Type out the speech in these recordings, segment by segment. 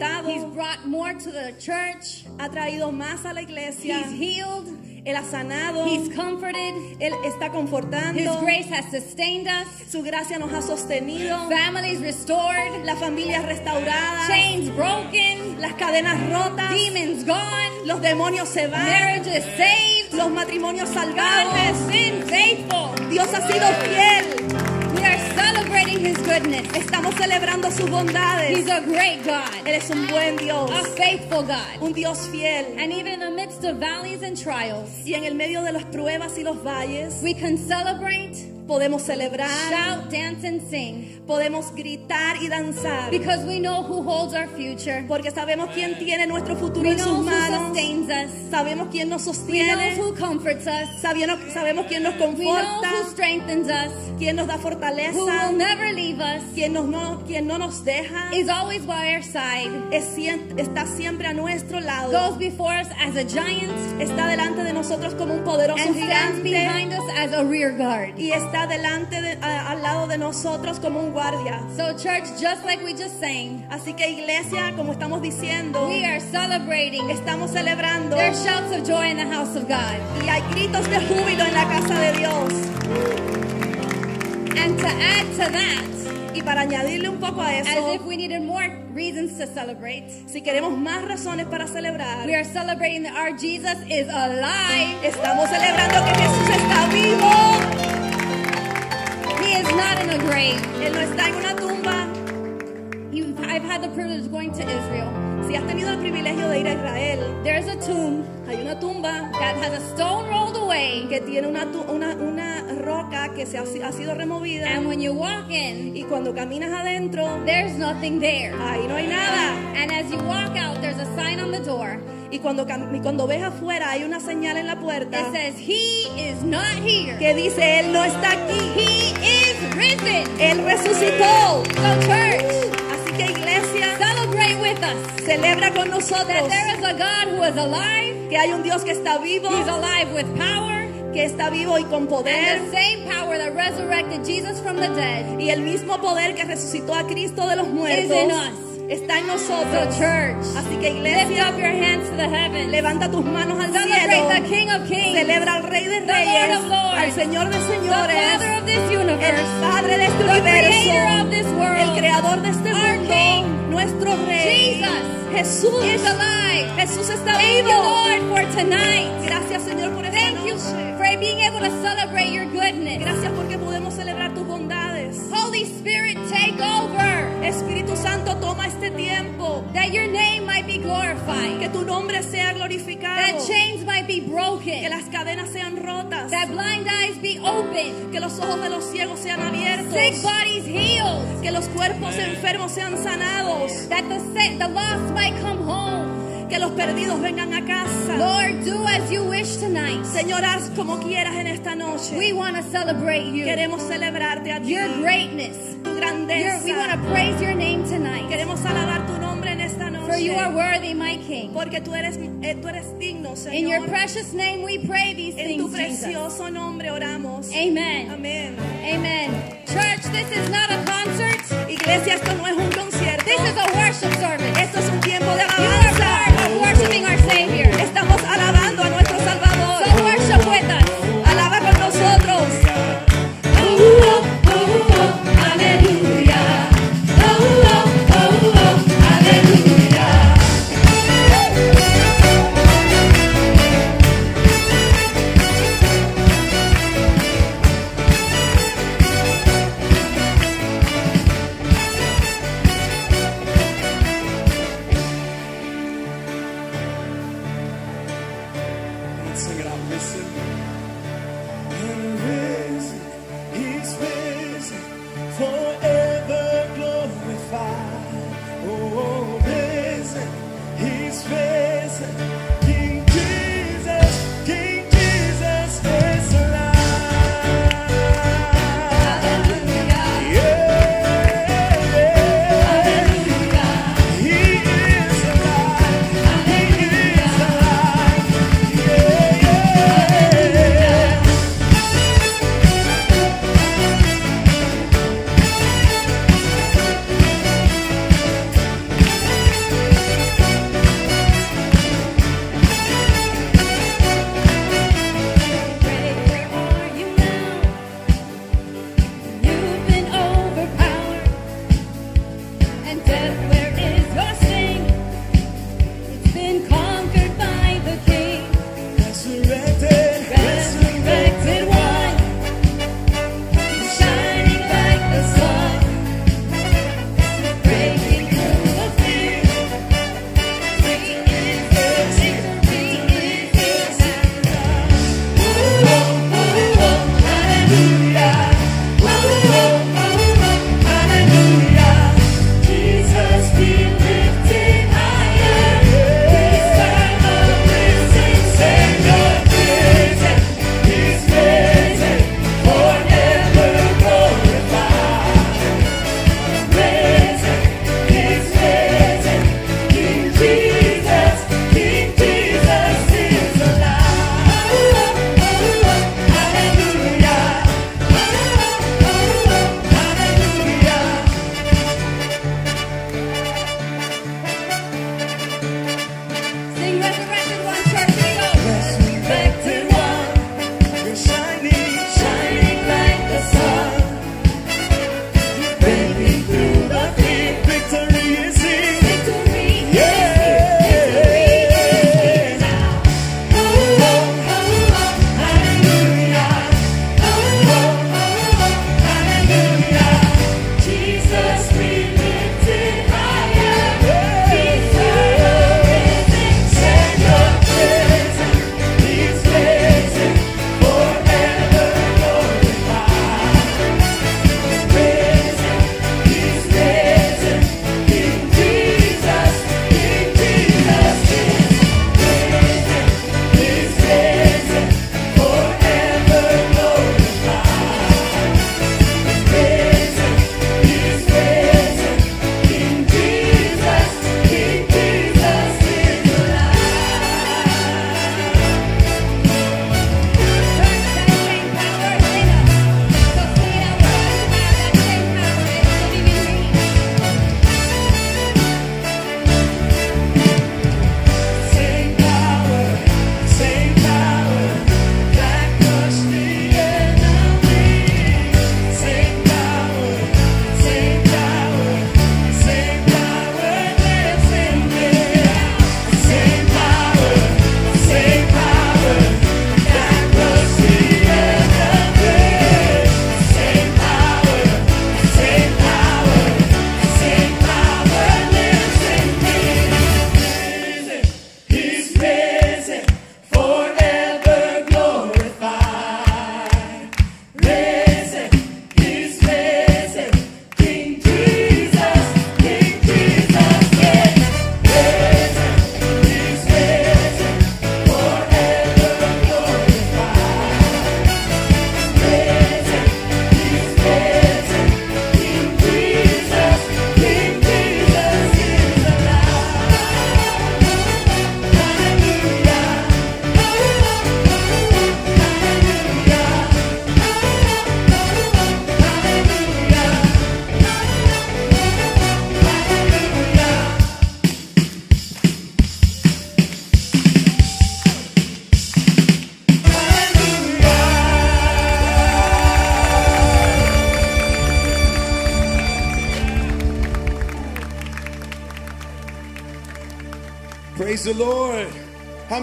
Levantado, He's brought more to the church. ha traído más a la iglesia, He's healed. Él ha sanado, He's comforted. Él está His confortando, grace has sustained us. su gracia nos ha sostenido, Families restored. las familias restauradas, Chains broken. las cadenas rotas, Demons gone. los demonios se van, Marriages saved. los matrimonios God salvados. has been faithful. Dios ha sido fiel. Celebrating His goodness. Estamos celebrando sus bondades. He's a great God, Él es un buen Dios, a faithful God. un Dios fiel. And even in the midst of valleys and trials, Y en el medio de las pruebas y los valles we can celebrate, podemos celebrar, shout, dance, and sing podemos gritar y danzar. because we know who holds our future. Porque sabemos quién tiene nuestro futuro We en sus know who manos. sustains us. Sabemos quién nos We know sostiene. who comforts us. Sabemos, sabemos quién nos We know conforta. who strengthens us. Quién nos da Who will fortaleza. never leave us. Quién, nos no, quién no nos deja. Is always by our side. Es está siempre a nuestro lado. Goes before us as a giant Está delante de nosotros como un poderoso and stands gigante. behind us as a rear guard. Y está delante de- a- al lado de nosotros como un So, church, just like we just sang, Así que iglesia, como estamos diciendo, we are celebrating. estamos celebrando There's shouts of joy in the house of God. y hay gritos de júbilo en la casa de Dios. And to add to that, Y para añadirle un poco a as if eso, we needed more reasons to celebrate, si queremos más razones para celebrar, we are celebrating that our Jesus is alive. estamos celebrando que Jesús está vivo. He not in a grave. Él no está en una tumba. You- I've had the privilege of going to Israel. Si has tenido el privilegio de ir a Israel, There's a tomb hay una tumba that has a stone rolled away, que tiene una, una, una roca que se ha, ha sido removida. and when you walk in, Y cuando caminas adentro, there's nothing there. ahí no hay nada. And as you walk out, there's a sign on the door Y cuando, y cuando ves afuera, hay una señal en la puerta that says, He is not here. que dice, Él no está aquí. He is risen. Él resucitó. So, church, Así que iglesia, celebrate with us celebra con that nosotros there is a God who is alive. que hay un Dios que está vivo, He's alive with power. que está vivo y con poder. that Y el mismo poder que resucitó a Cristo de los is muertos in us. Está en So, nosotros. church, Así que lift iglesia, up your hands to the heavens. levanta tus manos al Celebrate cielo. the King of Kings, Celebra al Rey de the Reyes, Lord of Lords, al Señor de the Father Señores, of this el universe, Padre de este the Creator universo, of this el. Creador de este Our mundo, King, nuestro Rey. Jesus Jesús is alive. Jesús está Thank you, vivo. Lord, for tonight. Gracias, Señor, por esta Thank you noche. for being able to celebrate your goodness. Gracias porque Holy Spirit, take over Espíritu Santo, toma este tiempo. that your name might be Que glorified, tu nombre sea glorificado. that chains might be Que broken, las cadenas sean rotas. that blind eyes be opened, Que los ojos de los ciegos sean abiertos. sick bodies healed, Que los cuerpos enfermos sean sanados. that the sick, the lost might come home. Que los perdidos vengan a casa. Lord, do as you wish tonight. Señor, haz como quieras en esta noche. We want to celebrate you, Queremos celebrarte a ti. your greatness. Tu Your- grandeza. we want to praise your name tonight, Queremos alabar tu nombre en esta noche. for you are worthy, my King. Porque tú eres, eh, tú eres digno, Señor. In your precious name we pray these en tu things, Jesus. precioso nombre oramos. Amen. Amén. Amen. Church, this is not a concert. Iglesia, esto no es un concierto. This is a worship service. Esto es un tiempo de alabanza. Worshiping our Savior. Estamos alabando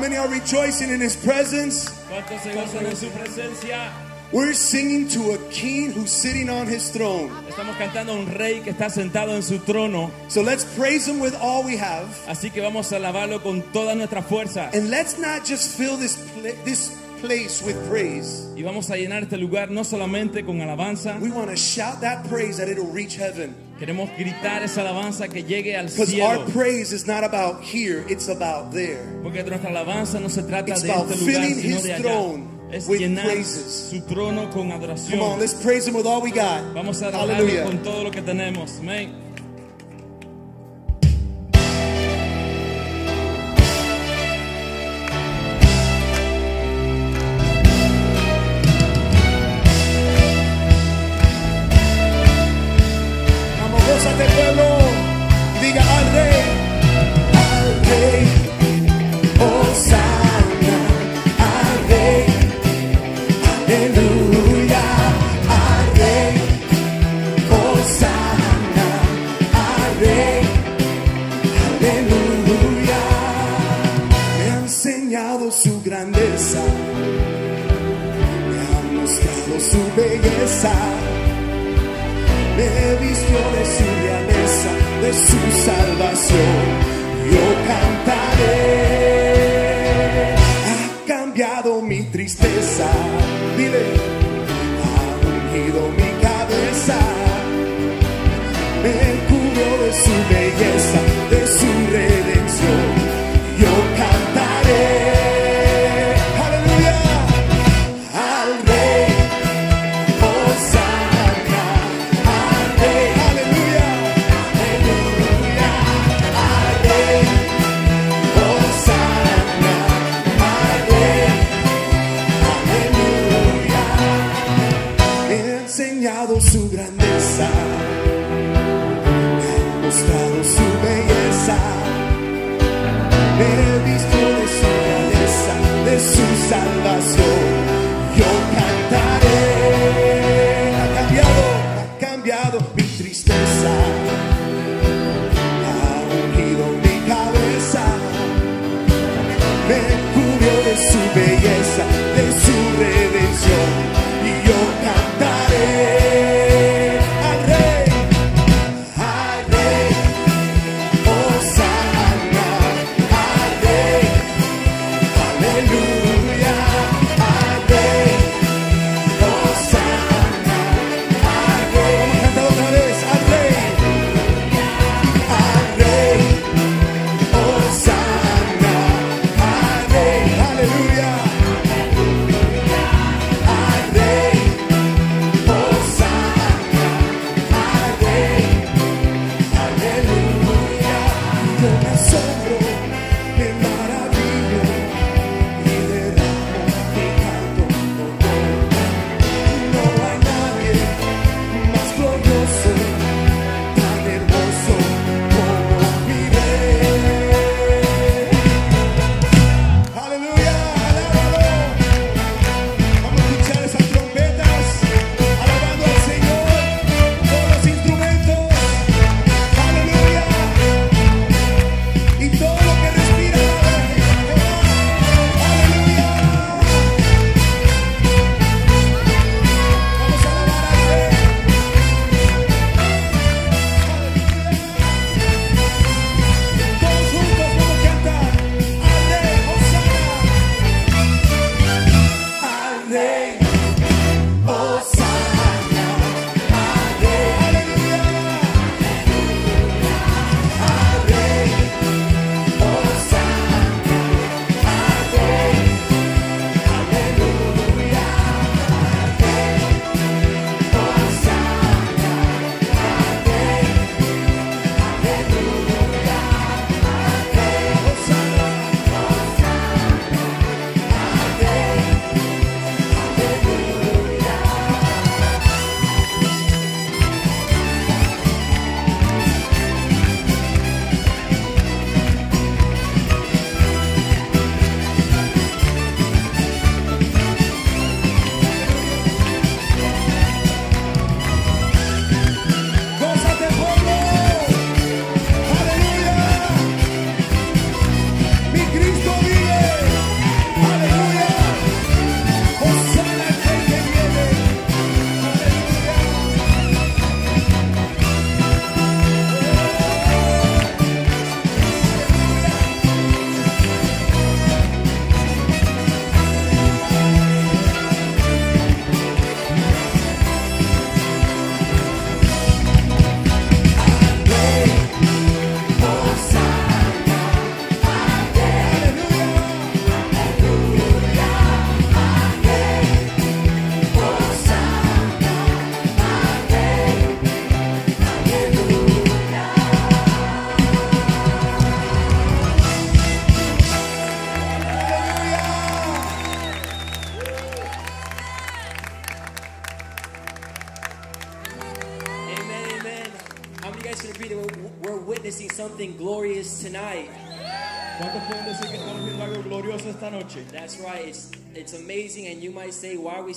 many are rejoicing in His presence? ¿Cuántos se gozan en su presencia? We're singing to a king who's sitting on his throne. Estamos cantando a un rey que está sentado en su trono. So let's praise him with all we have. Así que vamos a alabarlo con toda nuestra fuerza. And let's not just fill this, pla- this place with praise. Y vamos a llenar este lugar no solamente con alabanza. We want to shout that praise that it'll reach heaven. Queremos gritar esa alabanza que llegue al Because our cielo. praise is not about here, it's about there. Porque nuestra alabanza no se trata It's de about este lugar, filling sino his de allá. throne Es with llenar praises. su trono con Come on, let's praise him with all we got. Vamos a adorarlo Hallelujah. con todo lo que tenemos. Amén.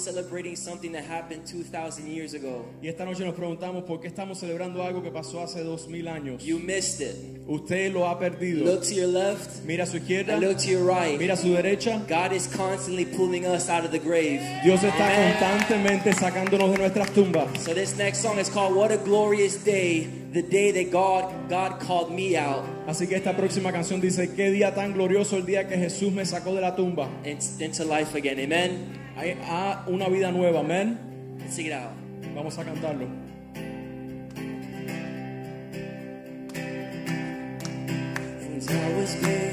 celebrating something that happened 2000 years ago. Y esta noche nos preguntamos por qué estamos celebrando algo que pasó hace 2000 años. You missed it. Usted lo ha perdido. Look to your left. Mira a su izquierda. And look to your right. Mira a su derecha. God is constantly pulling us out of the grave. Dios está Amen. constantemente sacándonos de nuestras tumbas. So this next song is called What a Glorious Day, the day that God God called me out. Así que esta próxima canción dice qué día tan glorioso el día que Jesús me sacó de la tumba. Into life again. Amen. a una vida nueva. Amén. Sigrado. Vamos a cantarlo. It's always been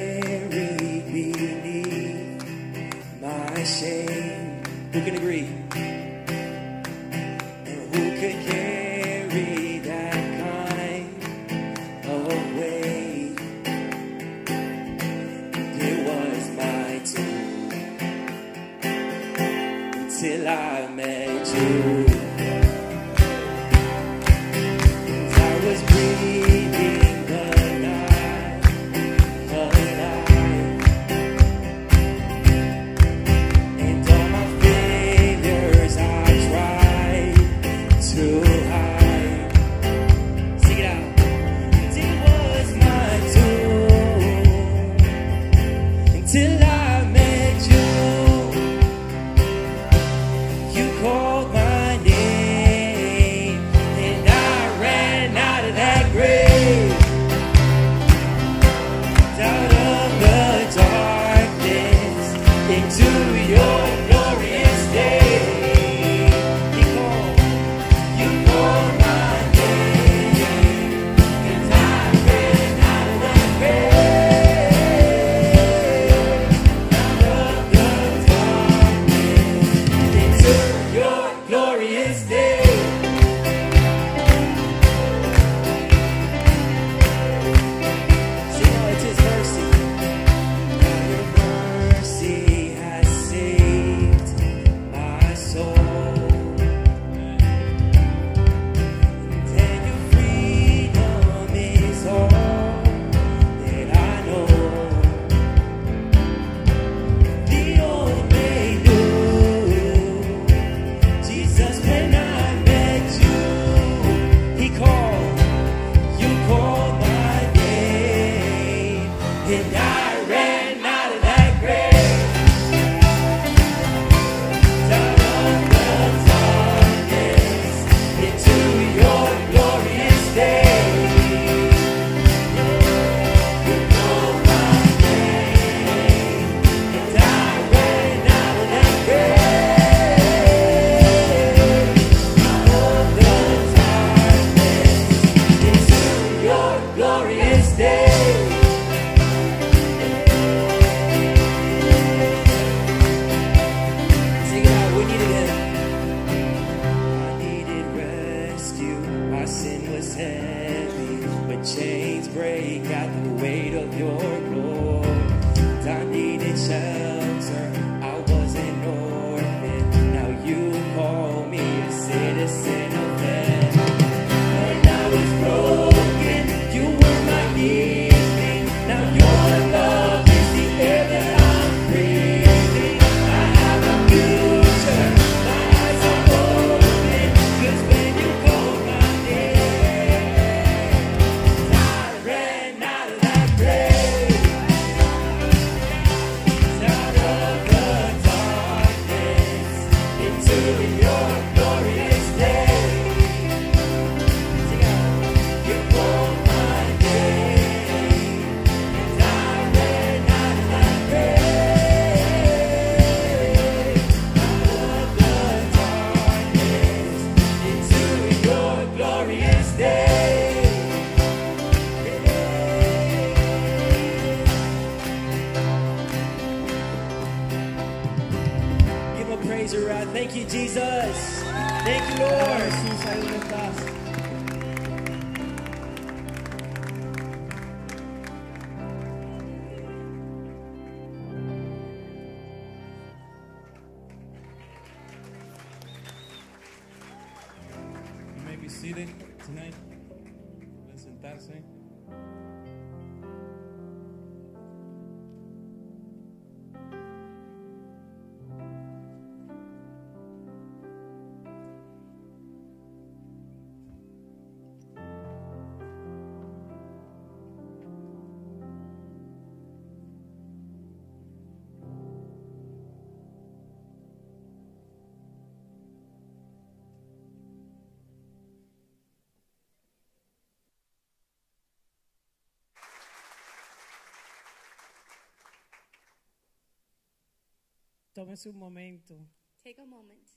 Tómese un momento Take a moment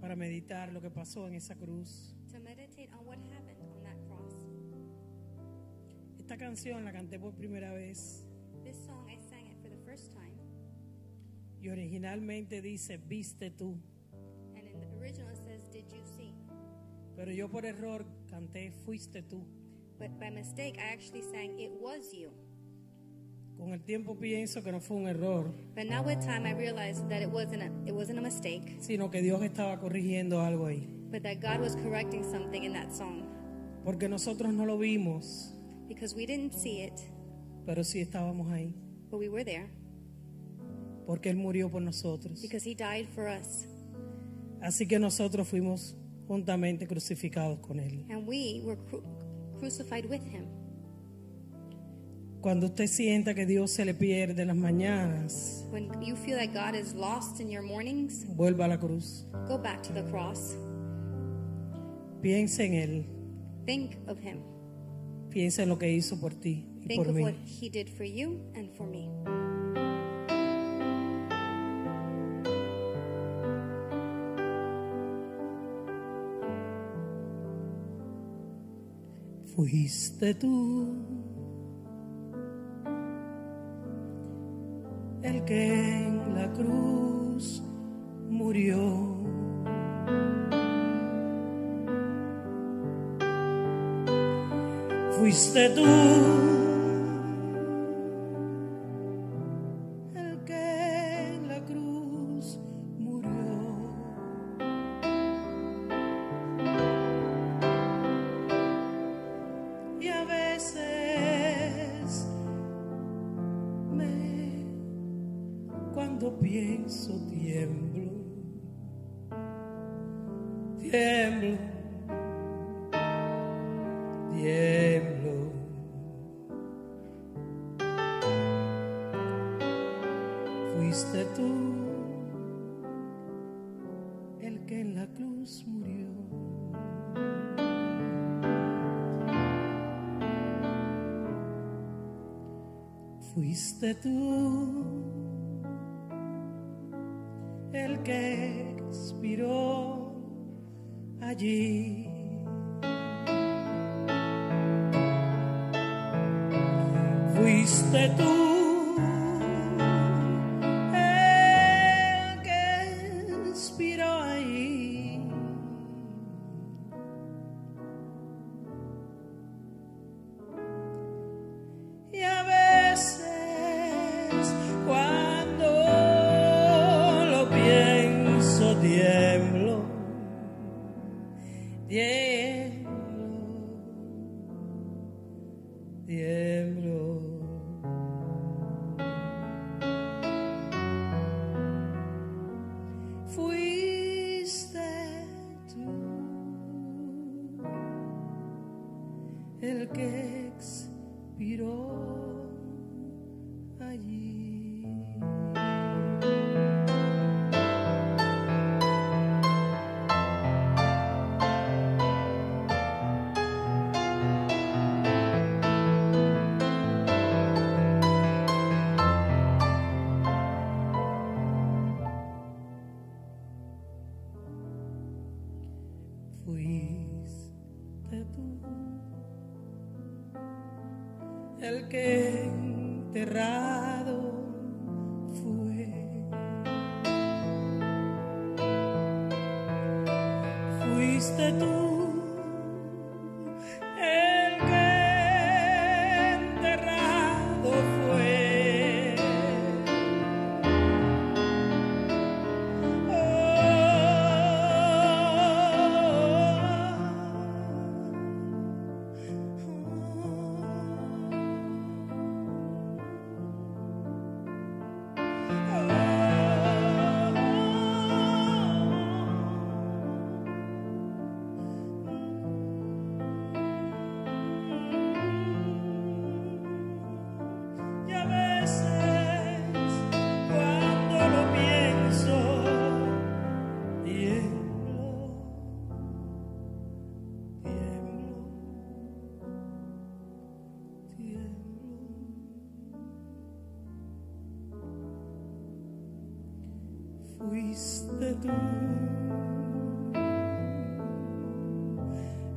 para meditar lo que pasó en esa cruz. to meditate on what happened on that cross. Esta canción la canté por primera vez This song, I sang it for the first time, y originalmente dice, viste tú. and in the original it says, Did you see? Pero yo por error canté, fuiste tú. But by mistake, I actually sang, It was you. Con el tiempo pienso que no fue un error, But now with time, I realized that it wasn't a, it wasn't a mistake, sino que Dios estaba corrigiendo algo ahí. but that God was correcting something in that song. Porque nosotros no lo vimos, Because we didn't see it, pero sí estábamos ahí. but we were there. Porque Él murió por nosotros. Because He died for us. Así que nosotros fuimos juntamente crucificados con Él. And we were cru- crucified with Him. Cuando usted sienta que Dios se le pierde en las mañanas, When you feel like God is lost in your mornings, vuelva a la cruz. go back to the cross. Piensa en Él. Think of Him. Piensa en lo que hizo por ti y Think por of mí. what He did for you and for me. Fuiste tú que en la cruz murió. Fuiste tú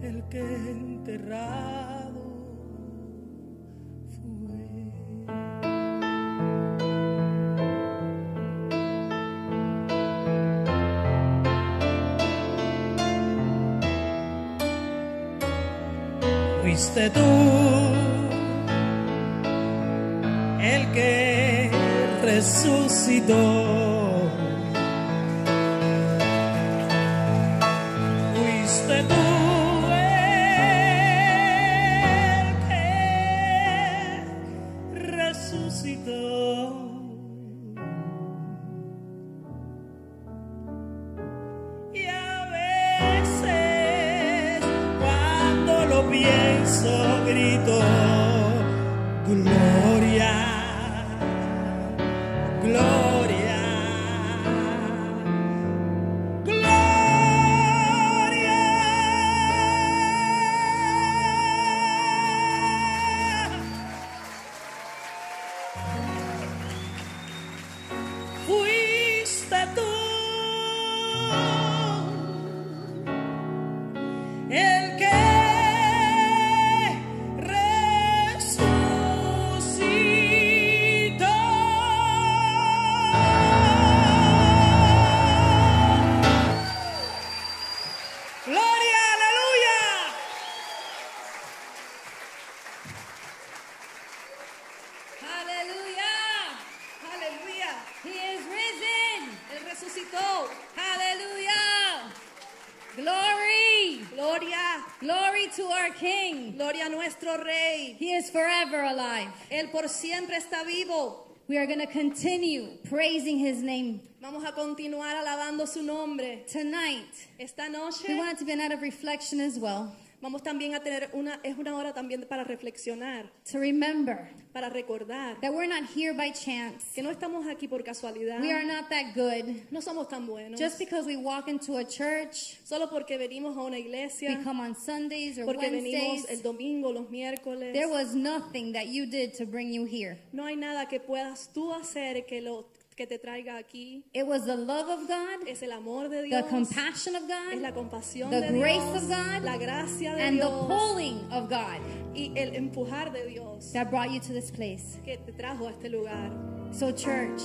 el que enterrado fue. Fuiste tú el que resucitó. Está vivo. We are going to continue praising his name Vamos a continuar alabando su nombre. tonight. Esta noche We want it to be a night of reflection as well. Vamos también a tener una, es una hora también para reflexionar, To remember para recordar that we're not here by chance. que no estamos aquí por casualidad. We are not that good. No somos tan buenos. Just because we walk into a church, Solo porque venimos a una iglesia, we come on Sundays or porque venimos el domingo, los miércoles. There was nothing that you did to bring you here. No hay nada que puedas tú hacer que lo que te traiga aquí. It was the love of God, Es el amor de the Dios. compassion of es la God, compasión the de grace Dios, of God, la gracia de and the Dios pulling of God y el empujar de Dios that brought you to this place. que te trajo a este lugar. So, church,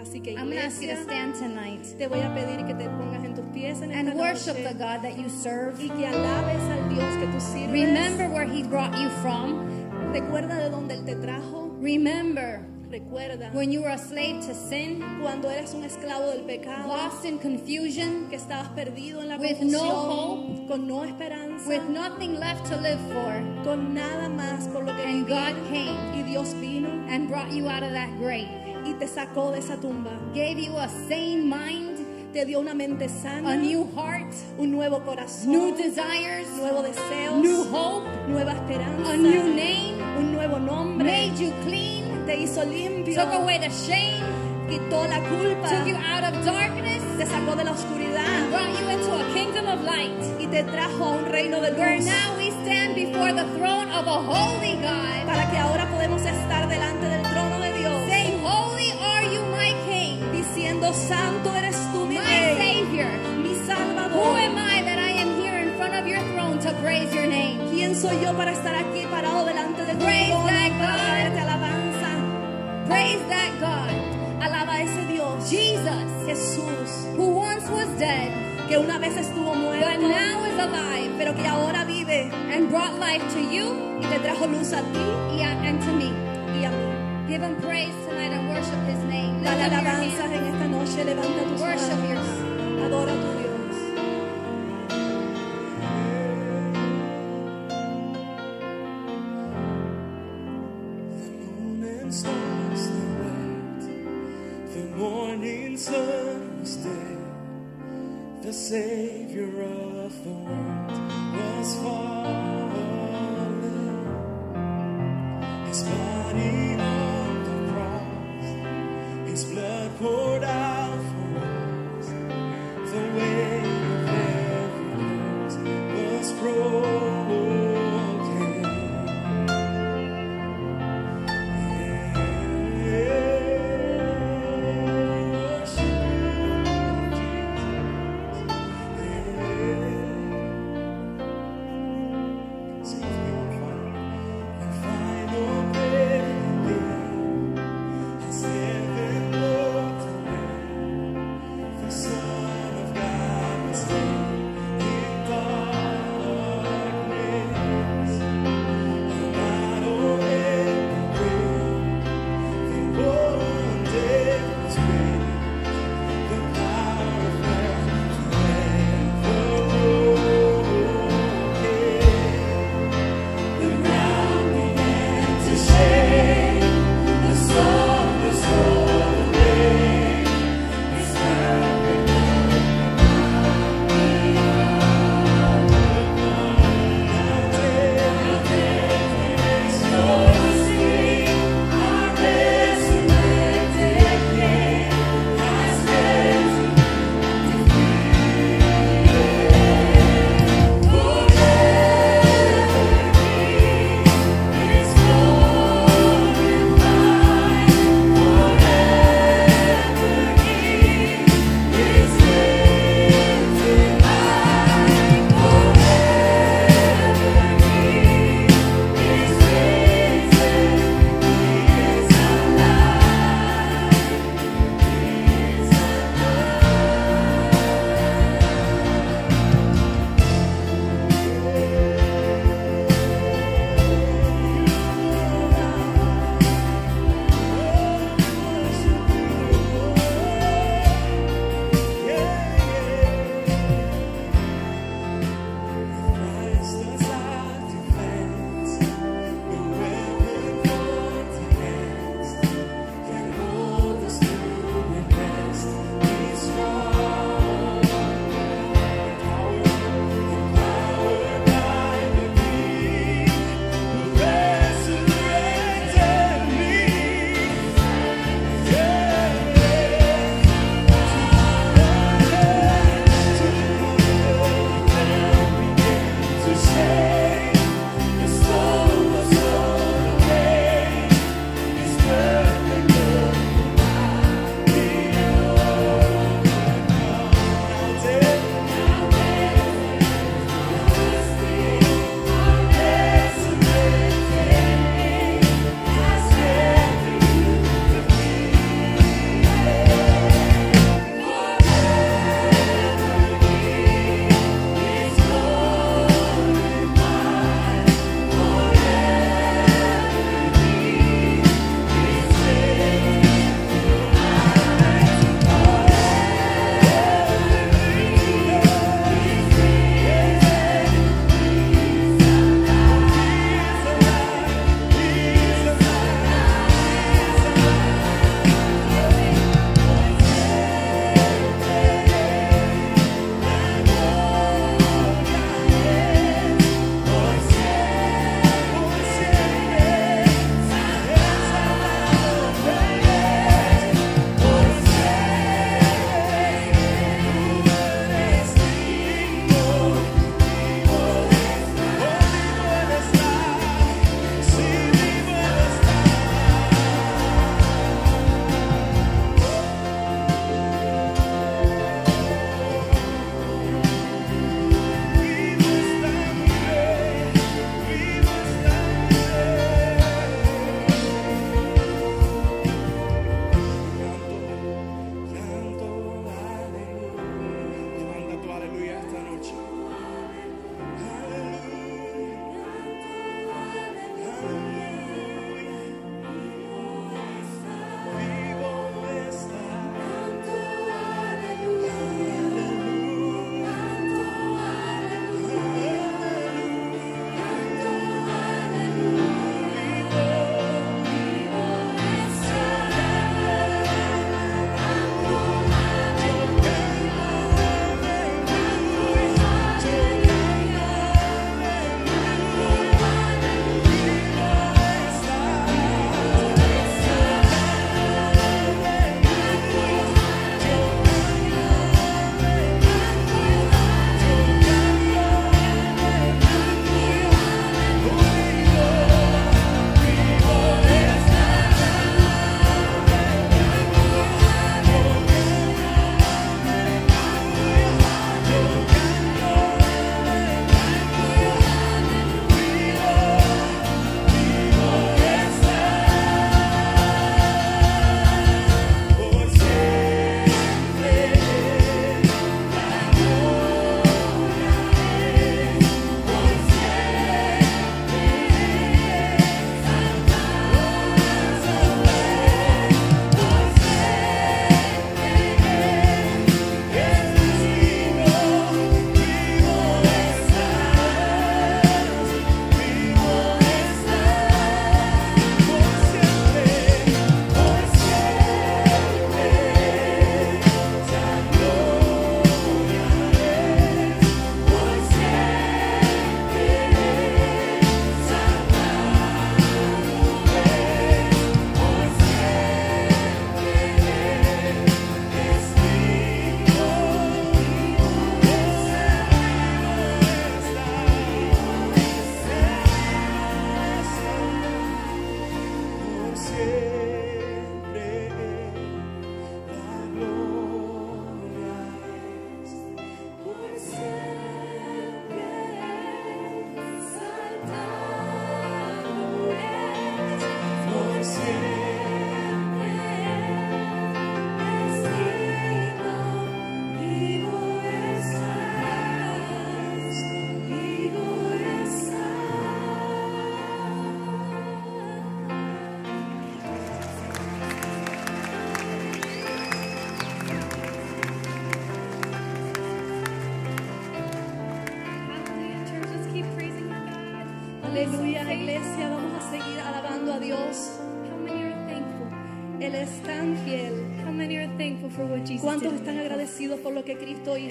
Así que I'm going to ask you to iglesia, stand tonight te voy a pedir que te pongas en tus pies en and worship noche the God that you serve. y que alabes al Dios que tú sirves. Remember where He brought you from. Recuerda de dónde Él te trajo. Remember Recuerda when you were a slave to sin, cuando eres un esclavo del pecado, lost in confusion, que estabas perdido en la With confusión, no con no esperanza, with nothing left to live for. con nada más por lo que And vivir. God came y Dios vino. and brought you out of that grave, y te sacó de esa tumba. gave you a sane mind, Te dio una mente sana, a new heart, un nuevo corazón, new desires, nuevos deseos, new hope, nueva esperanza, a new name, un nuevo nombre. made you clean, te hizo limpio, took away the shame, quitó la culpa, took you out of darkness, te sacó de la oscuridad brought you into a kingdom of light. y te trajo a un reino de Where luz. now we stand before the throne of a holy God, Para que ahora podemos estar delante del trono de Dios, saying, Holy are you, my King, diciendo, Santo eres tú, mi my Rey, Savior. mi Who Salvador. am I that I am here in front of your throne to praise your name? ¿Quién soy yo para estar aquí parado delante de tu trono para God. traerte alabanza? Praise that God, Alaba a ese Dios, Jesus, Jesús, who once was dead, que una vez estuvo but muerto, now is alive pero que ahora vive and brought life to you y te trajo luz a ti and to me. y a mí. Give him praise tonight and worship his name. Dale alabanzas en esta noche, levanta tus Worship your manos, adora a tu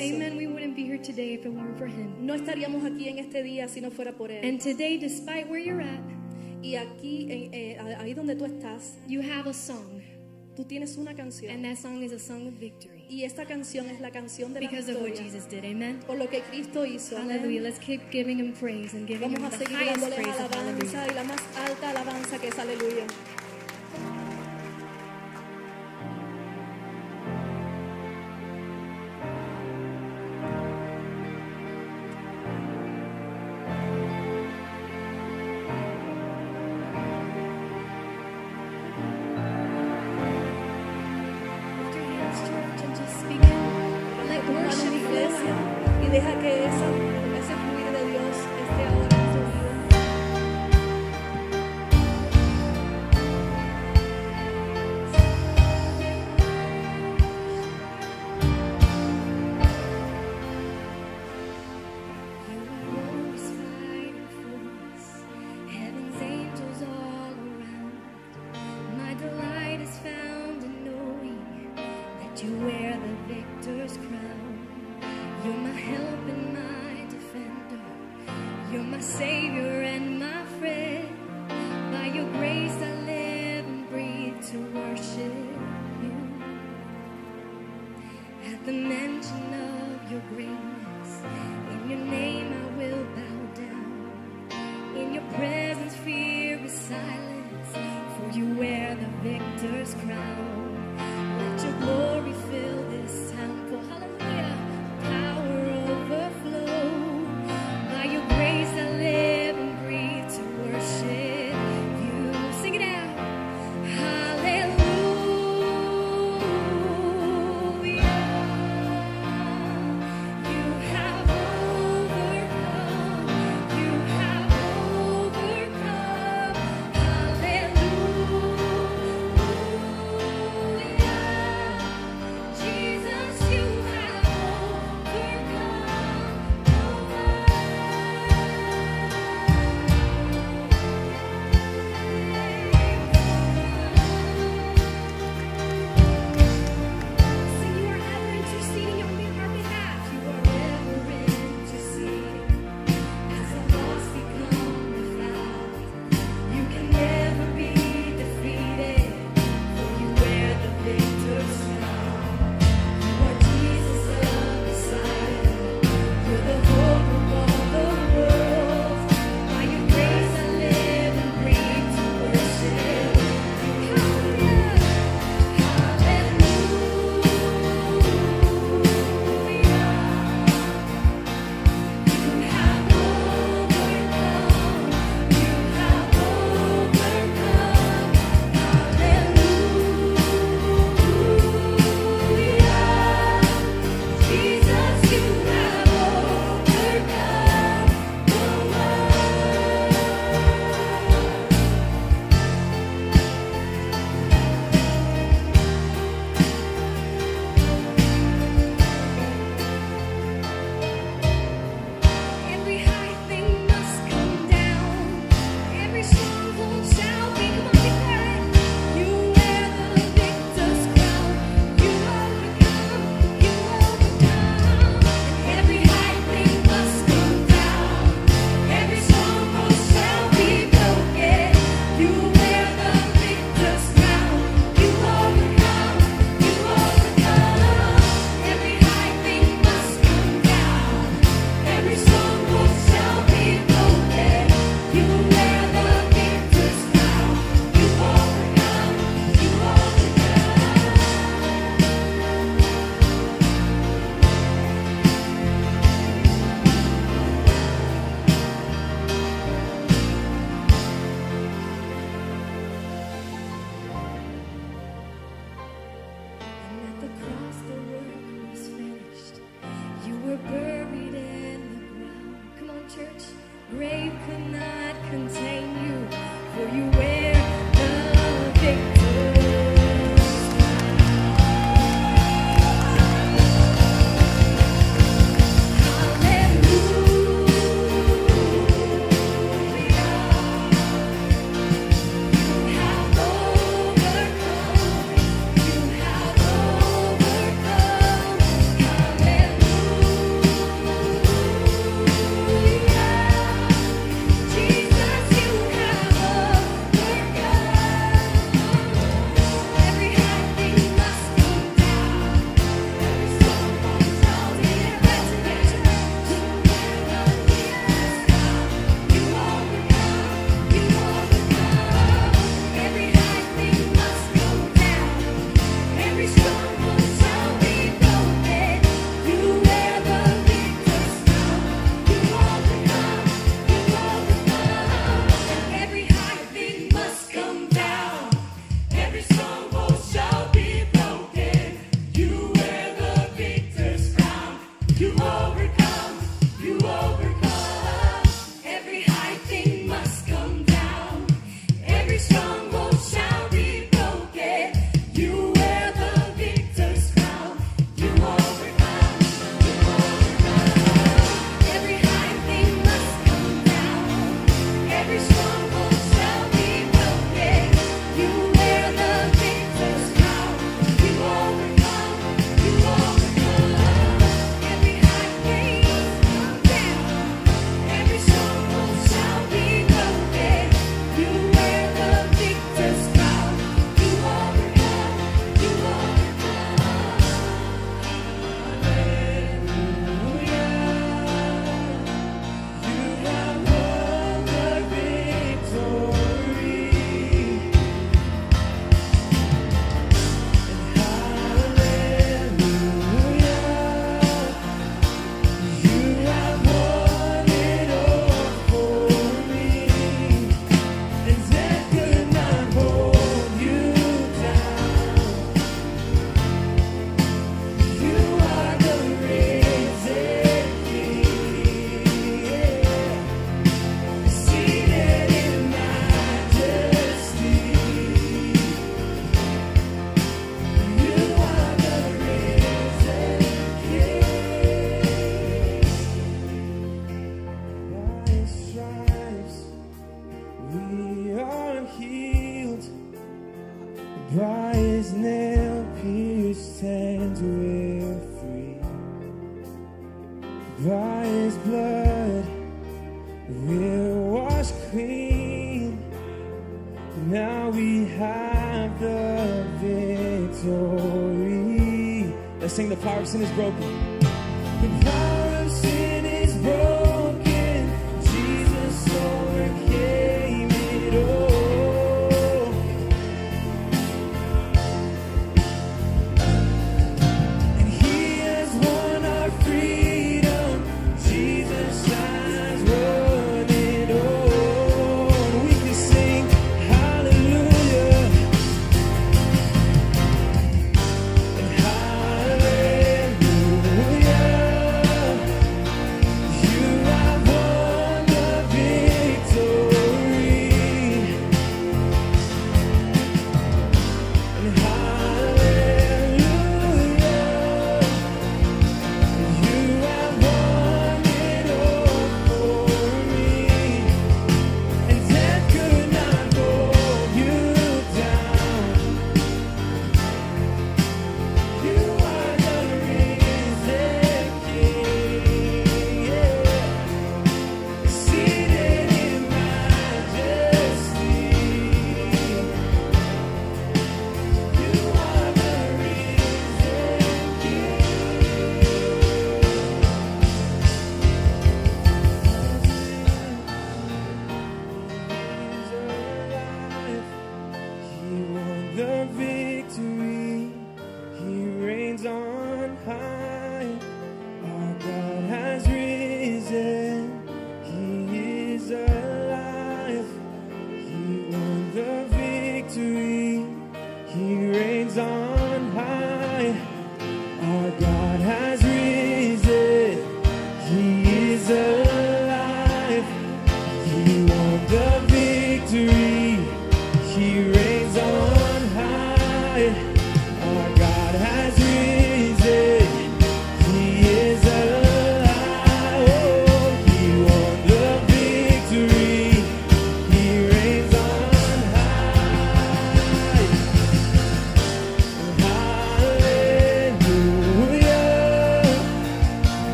Amen. We wouldn't be here today if it weren't for Him. No estaríamos aquí en este día si no fuera por él. And today, despite where you're at, y aquí eh, ahí donde tú estás, you have a song, tú tienes una and that song is a song of victory y esta canción es la canción de because of what Jesus did. Amen. por lo que Cristo hizo. Hallelujah. Let's keep giving Him praise and giving Vamos Him a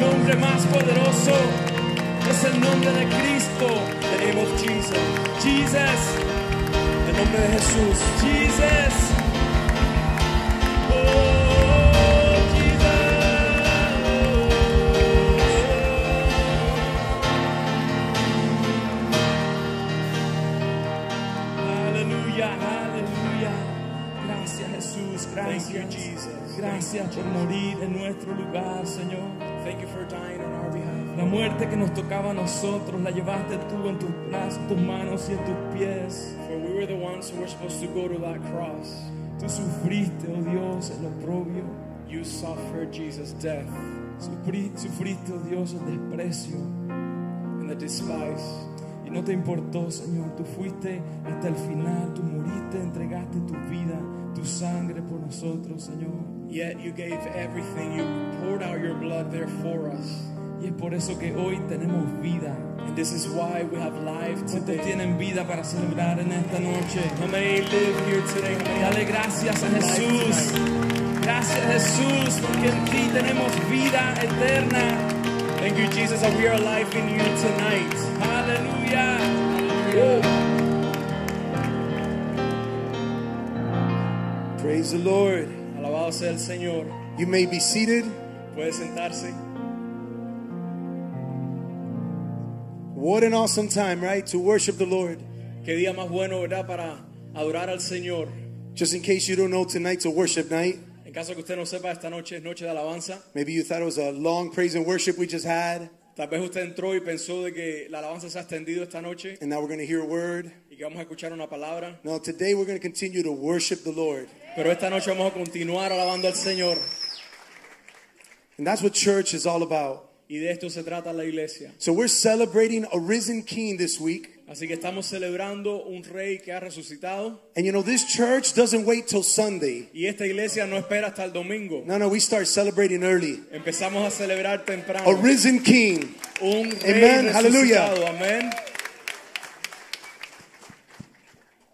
nombre más poderoso, es el nombre de Cristo. The name of Jesus. Jesus, el nombre de Jesús. Jesus. Oh, Jesus. Aleluya, aleluya. Gracias Jesús, gracias. Thank you, Jesus. Gracias por morir en nuestro lugar, Señor. Thank you for dying on our behalf. La muerte que nos tocaba a nosotros la llevaste tú en tus brazos, tus manos y en tus pies. For we were the ones who were supposed to go to that cross. Tú sufriste, oh Dios, el oprobio. You suffered Jesus' death Sufrí- Sufriste, oh Dios, el desprecio. and the despise. Y no te importó, Señor. Tú fuiste hasta el final. Tú moriste, entregaste tu vida, tu sangre por nosotros, Señor. Yet you gave everything. You poured out your blood there for us. Y es por eso que hoy tenemos vida. And this is why we have life ¿Cuántos today. tienen vida para celebrar en esta noche? How many live here today? Dale gracias a Jesús. Gracias Jesús, porque en ti tenemos vida eterna. Thank you, Jesus, that we are alive in you tonight. Aleluya. Praise the Lord. Alabado sea el Señor. You may be seated. Puede sentarse. What an awesome time, right? To worship the Lord. Qué día más bueno, ¿verdad? Para adorar al Señor. Just in case you don't know, tonight's a worship night. En caso que usted no sepa, esta noche es noche de alabanza. Maybe you thought it was a long praise and worship we just had, Tal vez usted entró y pensó de que la alabanza se ha extendido esta noche and now we're going to hear a word. y que vamos a escuchar una palabra. No, today we're going to continue to worship the Lord. Pero esta noche vamos a continuar alabando al Señor. And that's what church is all about. Y de esto se trata la iglesia. So we're celebrating a risen king this week. Así que estamos celebrando un rey que ha resucitado And you know, this church doesn't wait till Sunday. y esta iglesia no espera hasta el domingo. No, no, we start celebrating early. Empezamos a celebrar temprano. A risen king. Un rey Amen. Hallelujah. resucitado. Amén.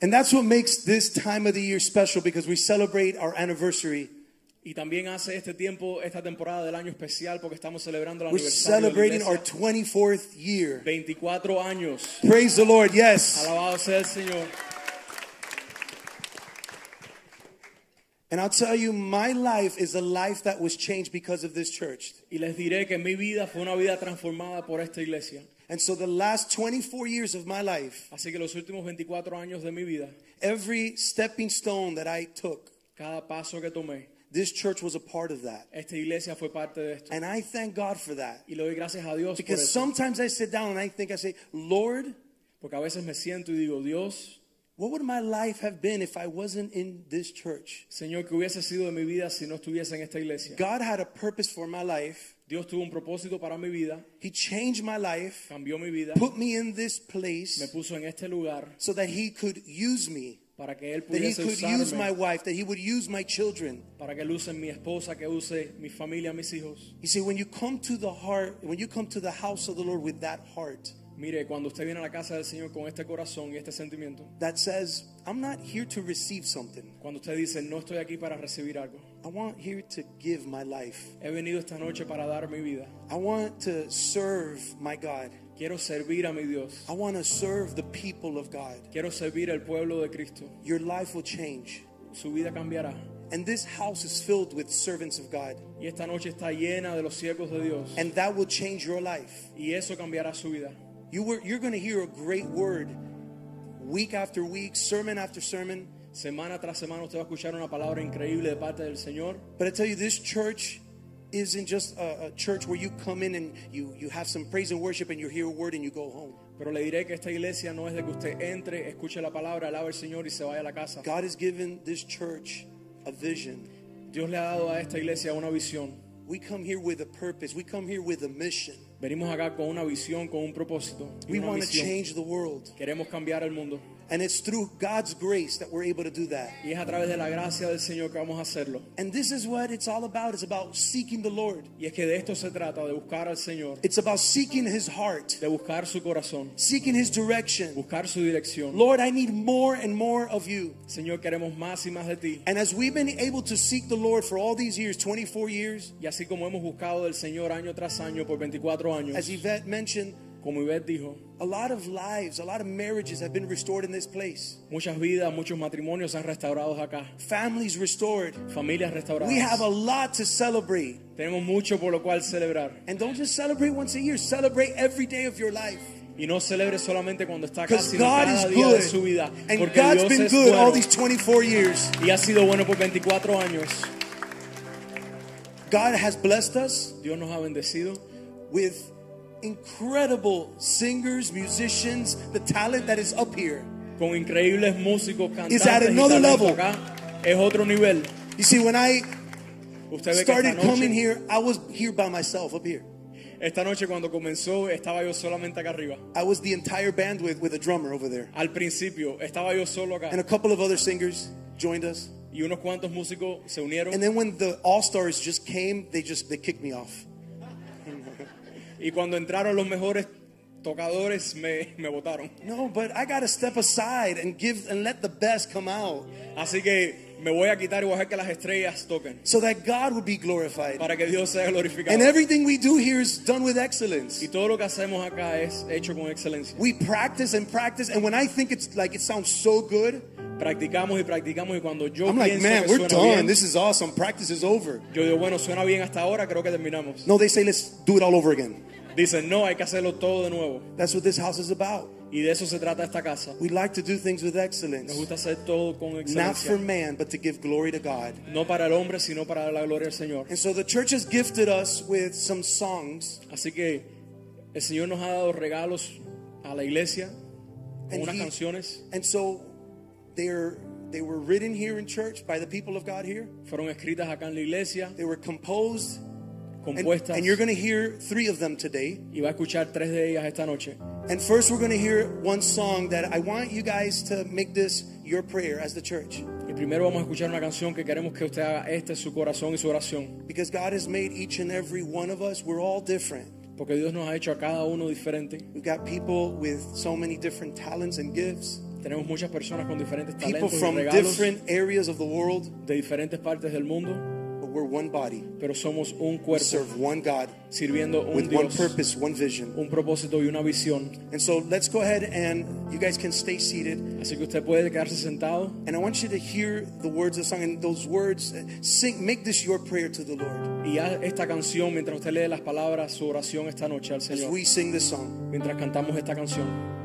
And that's what makes this time of the year special because we celebrate our anniversary. Y también hace este tiempo, esta temporada del año especial porque estamos celebrando el We're aniversario de la celebrating our iglesia. 24th year. 24 años. Praise the Lord. Yes. Alabado sea el Señor. And I'll tell you, my life is a life that was changed because of this church. Y les diré que mi vida fue una vida transformada por esta iglesia. And so the last 24 years of my life, Así que los últimos 24 años de mi vida, every stepping stone that I took, cada paso que tomé, this church was a part of that. esta iglesia fue parte de esto. And I thank God for that. Y le doy gracias a Dios por Because eso. sometimes I sit down and I think, I say, Lord, Porque a veces me siento y digo, Dios, what would my life have been if I wasn't in this church? Señor, que hubiese sido de mi vida si no estuviese en esta iglesia. God had a purpose for my life. Dios tuvo un propósito para mi vida, He changed my life, cambió mi vida, put me in this me place puso en este lugar so that He could use me, para que Él that He could use my usarme, wife, that He would use my children. para que Él use mi esposa, que use mi familia, mis hijos. You see, when you come to the heart, when you come to the house of the Lord with that heart Mire, cuando usted viene a la casa del Señor con este corazón y este sentimiento, that says, I'm not here to receive something, cuando usted dice, no estoy aquí para recibir algo, I want here to give my life. he venido esta noche para dar mi vida, I want to serve my God. quiero servir a mi Dios, I want to serve the people of God. quiero servir al pueblo de Cristo, Your life will change. su vida cambiará. And this house is filled with servants of God. Y esta noche está llena de los siervos de Dios. And that will change your life. Y eso cambiará su vida. You were, you're going to hear a great word week after week, sermon after sermon. Semana tras semana usted va a escuchar una palabra increíble de parte del Señor. But I tell you, this church isn't just a, a church where you come in and you, you have some praise and worship and you hear a word and you go home. Pero le diré que esta iglesia no es de que usted entre, escuche la palabra, alabe al Señor y se vaya a la casa. God has given this church a vision. Dios le ha dado a esta iglesia una visión. We come here with a purpose. We come here with a mission. Venimos acá con una visión, con un propósito. We want to change the world. Queremos cambiar el mundo. And it's through God's grace that we're able to do that. Y es a través de la gracia del Señor que vamos a hacerlo. And this is what it's all about. It's about seeking the Lord. Y es que de esto se trata, de buscar al Señor, It's about seeking his heart, de buscar su corazón, seeking his direction. buscar su dirección. Lord, I need more and more of you. Señor, queremos más y más de ti. And as we've been able to seek the Lord for all these years 24 years, Y así como hemos buscado del Señor año tras año por 24 años, as Yvette mentioned, como Ivette dijo, a lot of lives, a lot of marriages have been restored in this place. muchas vidas, muchos matrimonios han restaurado acá, Families restored. familias restauradas. We have a lot to celebrate. Tenemos mucho por lo cual celebrar. And don't just celebrate once a year, celebrate every day of your life. Y no celebre solamente cuando está acá, Because sino God cada día de good. su vida. And Porque God's Dios been es good all these 24 years. y ha sido bueno por 24 años. God has blessed us Dios nos ha bendecido with incredible singers, musicians, the talent that is up here. con increíbles músicos, It's at another level. acá. Es otro nivel. You see, when I Usted ve que started coming here, I was here by myself up here. esta noche cuando comenzó estaba yo solamente acá arriba. I was the entire band with, with a drummer over there. Al principio estaba yo solo acá And a couple of other singers joined us. y unos cuantos músicos se unieron And then when the All Stars just came, they just they kicked me off. Y cuando entraron los mejores tocadores me, me votaron. No, but I gotta step aside and give and let the best come out Así que me voy a quitar y voy a dejar que las estrellas toquen so that God would be glorified. para que Dios sea glorificado. And everything we do here is done with excellence. Y todo lo que hacemos acá es hecho con excelencia. We practice and practice, and when I think it's like it sounds so good, Practicamos y practicamos y cuando yo I'm like, man, we're done. bien, This is awesome. Practice is over. yo digo, bueno, suena bien hasta ahora, creo que terminamos. No, they say let's do it all over again. Dicen, no, hay que hacerlo todo de nuevo. That's what this house is about. Y de eso se trata esta casa. We like to do things with Nos excellence, gusta hacer todo con not for man, but to give glory to God. No para el hombre, sino para la gloria del Señor. And so the church has gifted us with some songs, Así que el Señor nos ha dado regalos a la iglesia con And unas he- canciones. and so they're they were written here in church by the people of God here. Fueron escritas acá en la iglesia, They were composed, compuestas. and you're going to hear three of them today. Y va a escuchar tres de ellas esta noche. And first, we're going to hear one song that I want you guys to make this your prayer as the church. Y primero vamos a escuchar una canción que queremos que usted haga este su corazón y su oración. Because God has made each and every one of us, we're all different. Porque Dios nos ha hecho a cada uno diferente. We've got people with so many different talents and gifts, Tenemos muchas personas con diferentes people talentos y from regalos different areas of the world, de diferentes partes del mundo, we're one body. pero somos un We cuerpo serve one God sirviendo un with one purpose, one vision. un propósito y una visión. And so let's go ahead and you guys can stay seated. Así que usted puede quedarse sentado And I want you to hear the words of the song and those words. uh, Sing, make this your prayer to the Lord y haz esta canción mientras usted lee las palabras, su oración esta noche al as we sing this song. Mientras cantamos esta canción.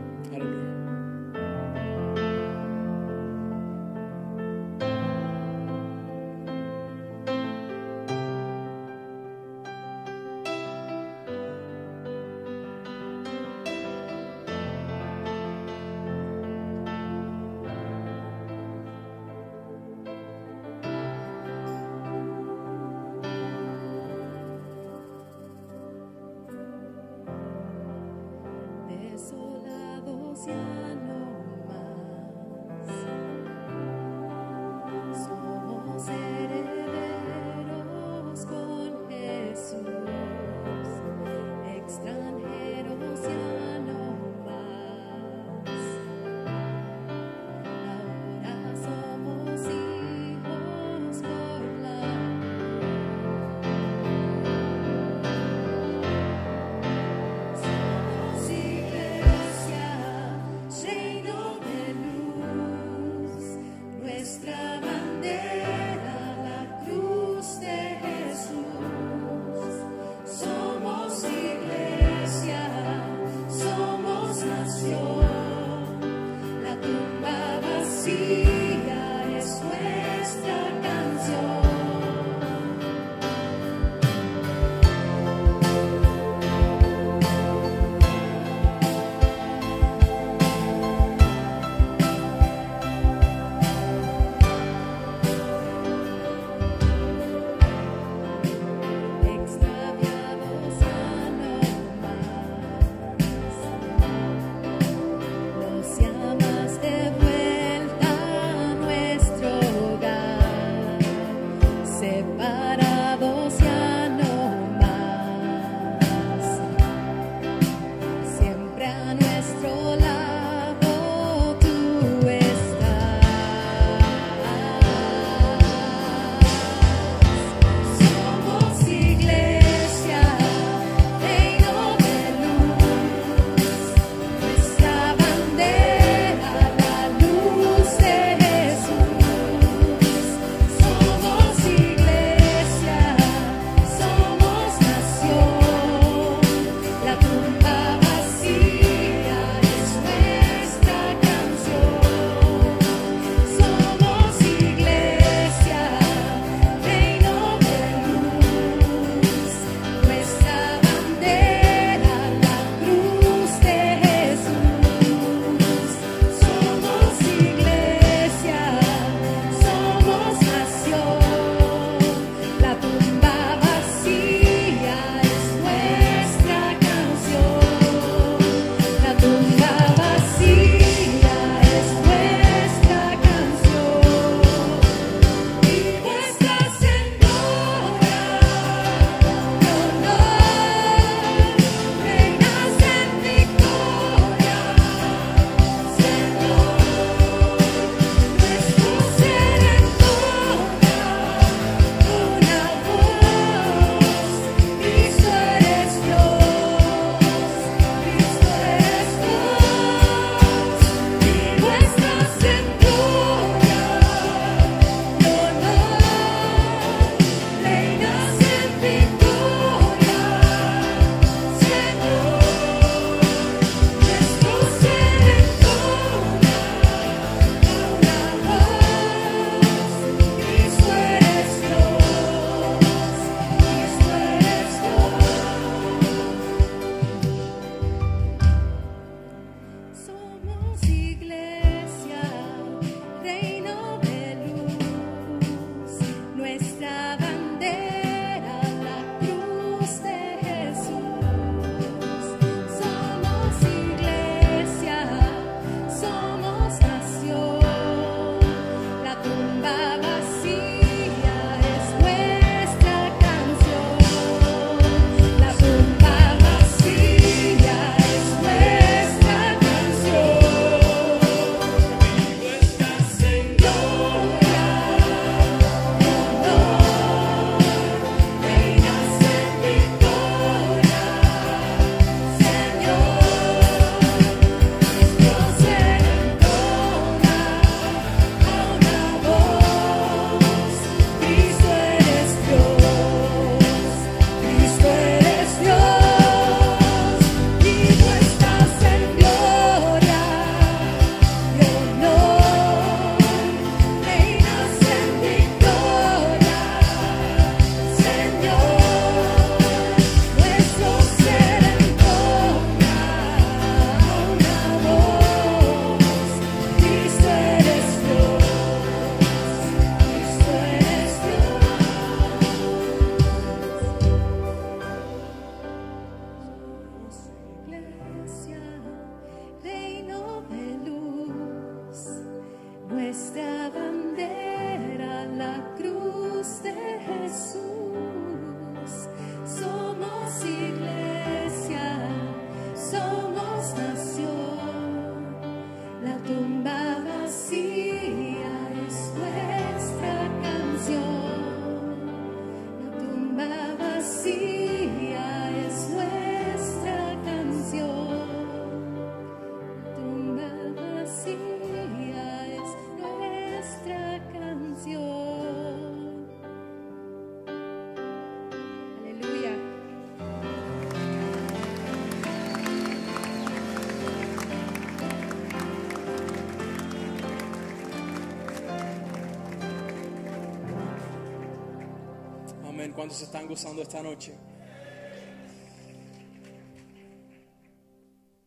Amén. ¿Cuántos están gozando esta noche?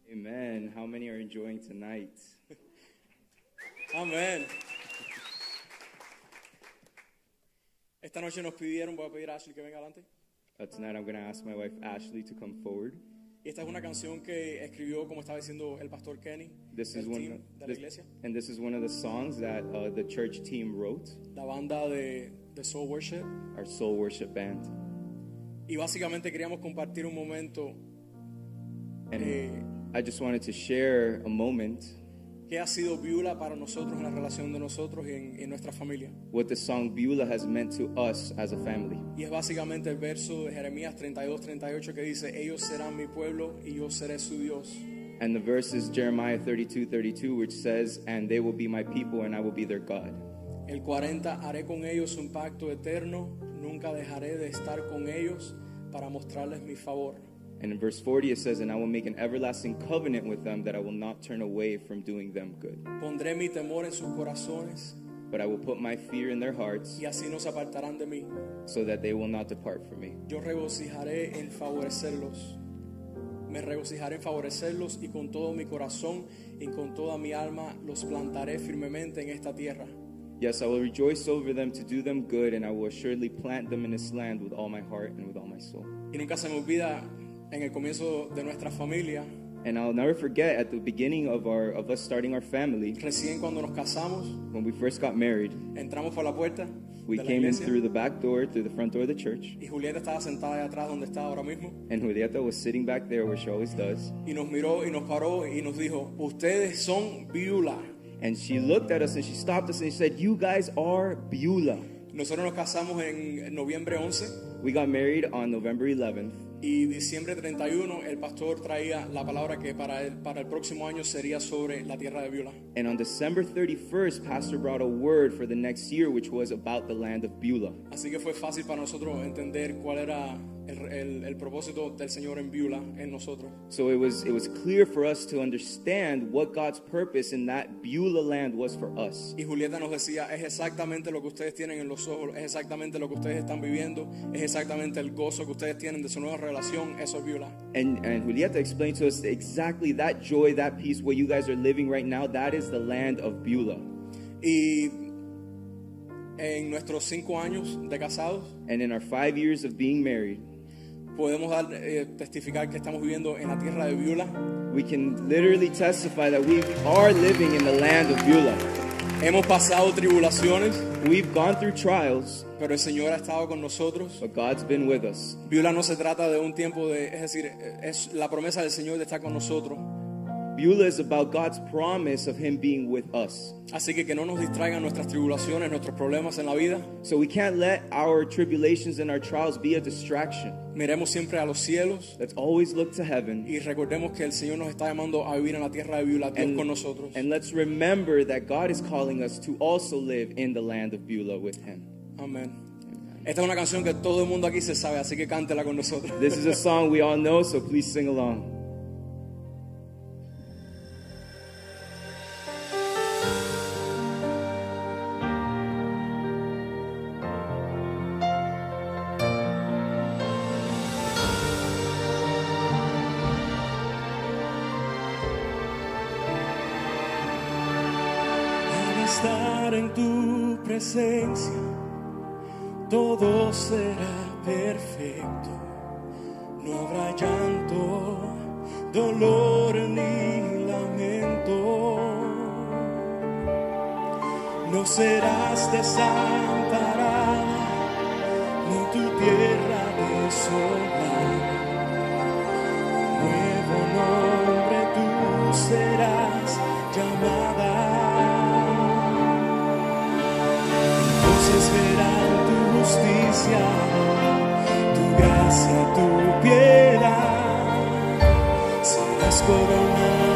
Amen. How many are enjoying tonight? Amén. Esta noche nos pidieron, voy a pedir a Ashley que venga adelante. Uh, tonight I'm going to ask my wife Ashley to come forward. Y esta es una canción que escribió, como estaba diciendo el pastor Kenny, This is el one, team de la this- iglesia, and this is one of the songs that uh, the church team wrote, la banda de, de Soul Worship. our soul worship band. Y básicamente queríamos compartir un momento And eh, I just wanted to share a moment que ha sido Beulah para nosotros en la relación de nosotros y en, en nuestra familia. what the song Beulah has meant to us as a family. Y es básicamente el verso de Jeremías 32, 38 que dice, ellos serán mi pueblo y yo seré su Dios. And the verse is Jeremiah 32 32, which says, And they will be my people, and I will be their God. El 40, haré con ellos un pacto eterno, nunca dejaré de estar con ellos para mostrarles mi favor. And in verse 40, it says, And I will make an everlasting covenant with them that I will not turn away from doing them good. Pondré mi temor en sus corazones But I will put my fear in their hearts y así no se apartarán de mí. so that they will not depart from me. Yo regocijaré en favorecerlos. Me regocijaré en favorecerlos y con todo mi corazón y con toda mi alma los plantaré firmemente en esta tierra. Yes, I will rejoice over them to do them good, and I will assuredly plant them in this land with all my heart and with all my soul. Y nunca se me olvida en el comienzo de nuestra familia, And I'll never forget at the beginning of our of us starting our family, recién cuando nos casamos, when we first got married, entramos por la puerta we came in through the back door, through the front door of the church, y Julieta estaba sentada atrás donde está ahora mismo and Julieta was sitting back there where she always does. y nos miró y nos paró y nos dijo, ustedes son Beulah. And she looked at us and she stopped us and she said, You guys are Beulah. Nosotros nos casamos en noviembre 11 We got married on November 11th, y diciembre 31 el pastor traía la palabra que para el, para el próximo año sería sobre la tierra de Beulah. and on December 31st, Pastor brought a word for the next year, which was about the land of Beulah. Así que fue fácil para nosotros entender cuál era el, el- el propósito del Señor en Beulah en nosotros. So it was it was clear for us to understand what God's purpose in that Beulah land was for us. Y Julieta nos decía, es exactamente lo que ustedes tienen en los ojos, es exactamente lo que ustedes están viviendo, es exactamente el gozo que ustedes tienen de su nueva relación, eso es Beulah. And and Julieta explained to us exactly that joy, that peace, what you guys are living right now. That is the land of Beulah. Y en nuestros cinco años de casados, And in our five years of being married, podemos dar, eh, testificar que estamos viviendo en la tierra de Beulah. we can literally testify that we are living in the land of Beulah. Hemos pasado tribulaciones, We've gone through trials, pero el Señor ha estado con nosotros. but God's been with us. Beulah no se trata de un tiempo de, es decir, es la promesa del Señor de estar con nosotros. Beulah is about God's promise of Him being with us. Así que que no nos distraigan nuestras tribulaciones, nuestros problemas en la vida. So we can't let our tribulations and our trials be a distraction. Miremos siempre a los cielos Let's always look to heaven. y recordemos que el Señor nos está llamando a vivir en la tierra de Beulah, Dios con nosotros. and let's remember that God is calling us to also live in the land of Beulah with Him. Amén. Esta es una canción que todo el mundo aquí se sabe, así que cántela con nosotros. This is a song we all know, so please sing along. Presencia, todo será perfecto. No habrá llanto, dolor ni lamento. No serás desamparada, ni tu tierra desolada. Nuevo nombre tú serás llamada. Justicia, tu gracia, tu piedad. Serás coronada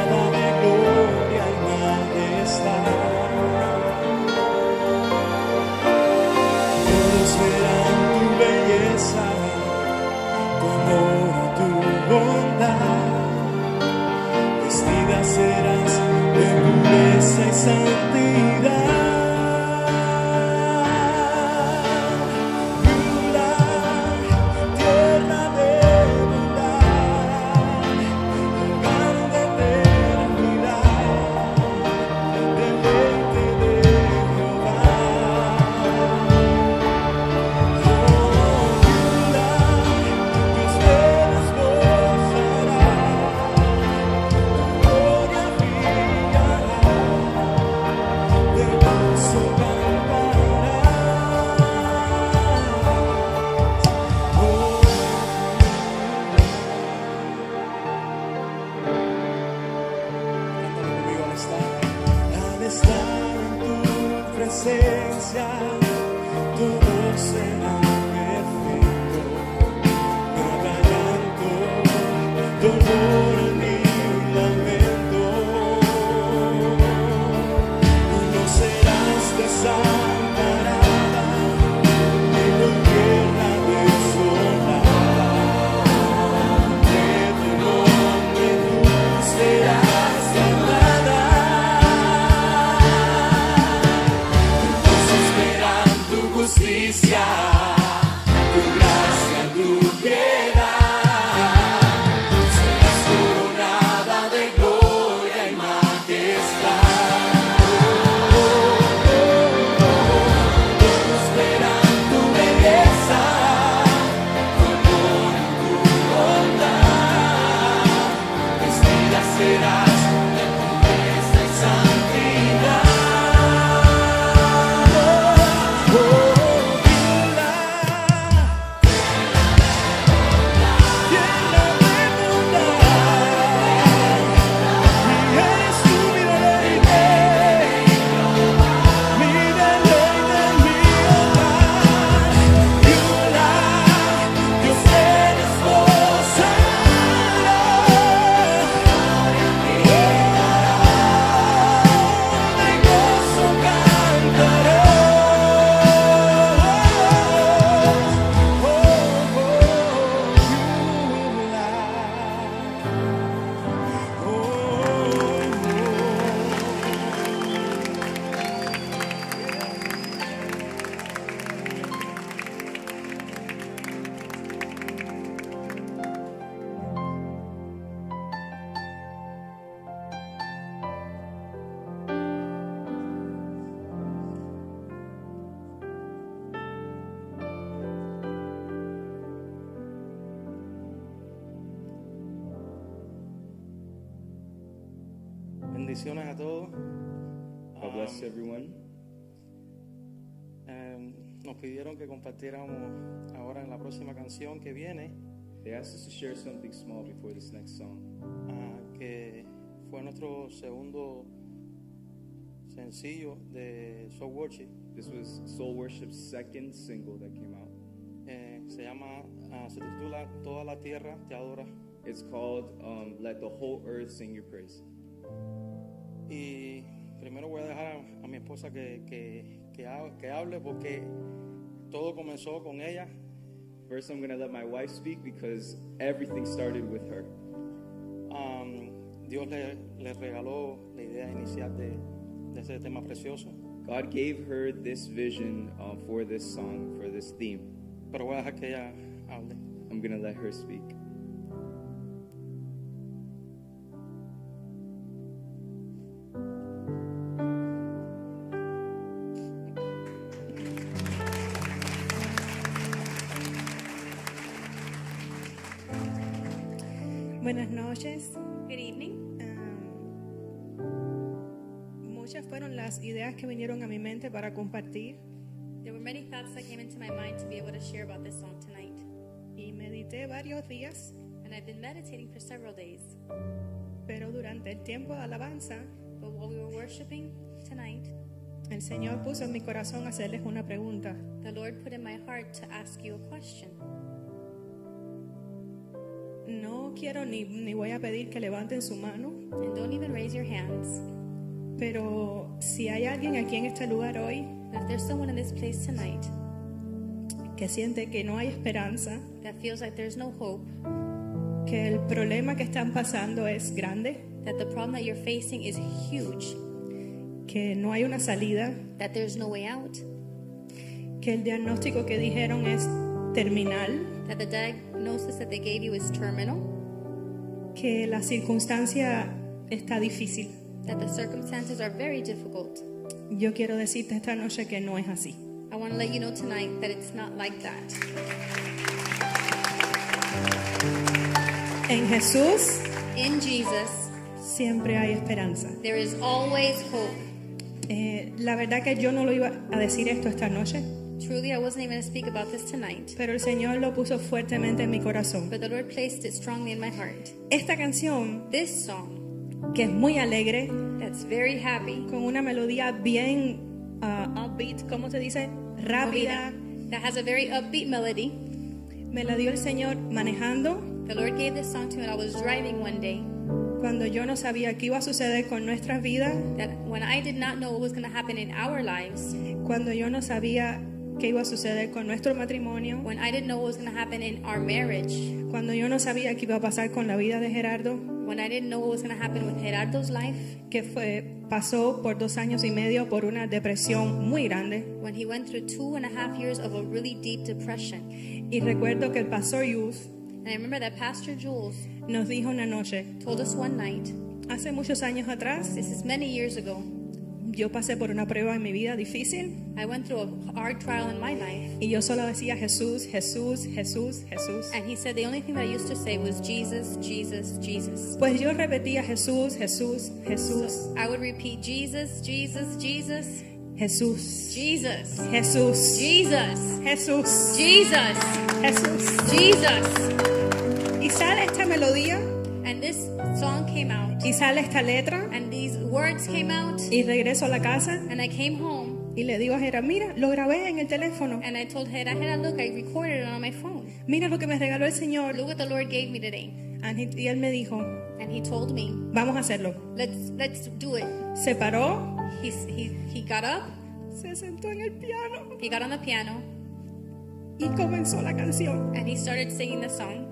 They asked us to share something small before this next song. ah, que fue nuestro segundo sencillo de Soul Worship. This was Soul Worship's second single that came out. Eh, se llama, ah, se titula Toda la tierra te adora. It's called um, Let the Whole Earth Sing Your Praise. Y primero voy a dejar a, a mi esposa que, que, que, ha- que hable porque todo comenzó con ella. First, I'm going to let my wife speak because everything started with her. Am, Dios le, le regaló la idea inicial de, de ese tema precioso. God gave her this vision uh, for this song, for this theme. Pero voy a dejar que ella hable. I'm going to let her speak. Buenas noches. Good evening. Um, muchas fueron las ideas que vinieron a mi mente para compartir There were many thoughts that came into my mind to be able to share about this song tonight. y medité varios días, And I've been meditating for several days. pero durante el tiempo de alabanza, But while we were worshiping tonight, el Señor puso en mi corazón hacerles una pregunta. the Lord put in my heart to ask you a question. No quiero ni, ni voy a pedir que levanten su mano, And don't even raise your hands. pero si hay alguien aquí en este lugar hoy if there's someone in this place tonight que siente que no hay esperanza, that feels like there's no hope, que el problema que están pasando es grande, that the problem that you're facing is huge, que no hay una salida, that there's no way out, que el diagnóstico que dijeron es terminal, that the diagnosis that they gave you is terminal, que la circunstancia está difícil. that the circumstances are very difficult. Yo quiero decirte esta noche que no es así. I want to let you know tonight that it's not like that. En Jesús In Jesus, siempre hay esperanza. there is always hope. Eh, la verdad que yo no lo iba a decir esto esta noche, Truly, I wasn't even going to speak about this tonight, pero el Señor lo puso fuertemente en mi corazón. but the Lord placed it strongly in my heart. Esta canción, This song, que es muy alegre, that's very happy, con una melodía bien ah, upbeat, ¿cómo se dice? Rápida, that has a very upbeat melody. Me la dio el Señor manejando The Lord gave this song to me when I was driving one day. cuando yo no sabía qué iba a suceder con nuestras vidas, That when I did not know what was going to happen in our lives, cuando yo no sabía qué iba a suceder con nuestro matrimonio, when I didn't know what was going to happen in our marriage, cuando yo no sabía qué iba a pasar con la vida de Gerardo, when I didn't know what was going to happen with Gerardo's life, que fue pasó por dos años y medio por una depresión muy grande. when he went through two and a half years of a really deep depression. Y recuerdo que el pastor Yus And I remember that Pastor Jules nos dijo una noche, told us one night, hace muchos años atrás, this is many years ago, yo pasé por una prueba en mi vida difícil. I went through a hard trial in my life. y yo solo decía Jesús, Jesús, Jesús, Jesús. And he said the only thing that I used to say was Jesus, Jesus, Jesus. Pues yo repetía Jesús, Jesús, Jesús, So I would repeat Jesus, Jesus, Jesus, Jesús, Jesus, Jesús, Jesus, Jesús, Jesus, Jesús. Jesus. Y sale esta melodía. And this song came out, y sale esta letra. And these words came out, y regreso a la casa and I came home, y le digo a Jera, mira, lo grabé en el teléfono. and I told Hera, Hera, look, I recorded it on my phone. Mira lo que me regaló el Señor. Look what the Lord gave me today. And he- Y él me dijo, And he told me, vamos a hacerlo. let's let's do it. Se paró, He, he, he got up, se sentó en el piano he got on the piano, y comenzó la canción. and he started singing the song.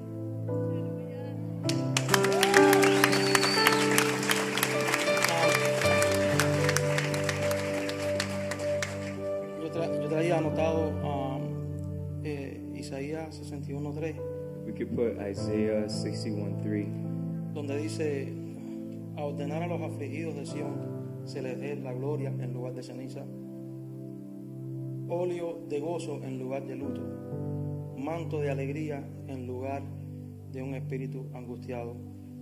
Anotado um, eh, Isaías 61.3, We could put Isaiah 61:3. donde dice, a ordenar a los afligidos de Sión, se les dé la gloria en lugar de ceniza, óleo de gozo en lugar de luto, manto de alegría en lugar de un espíritu angustiado.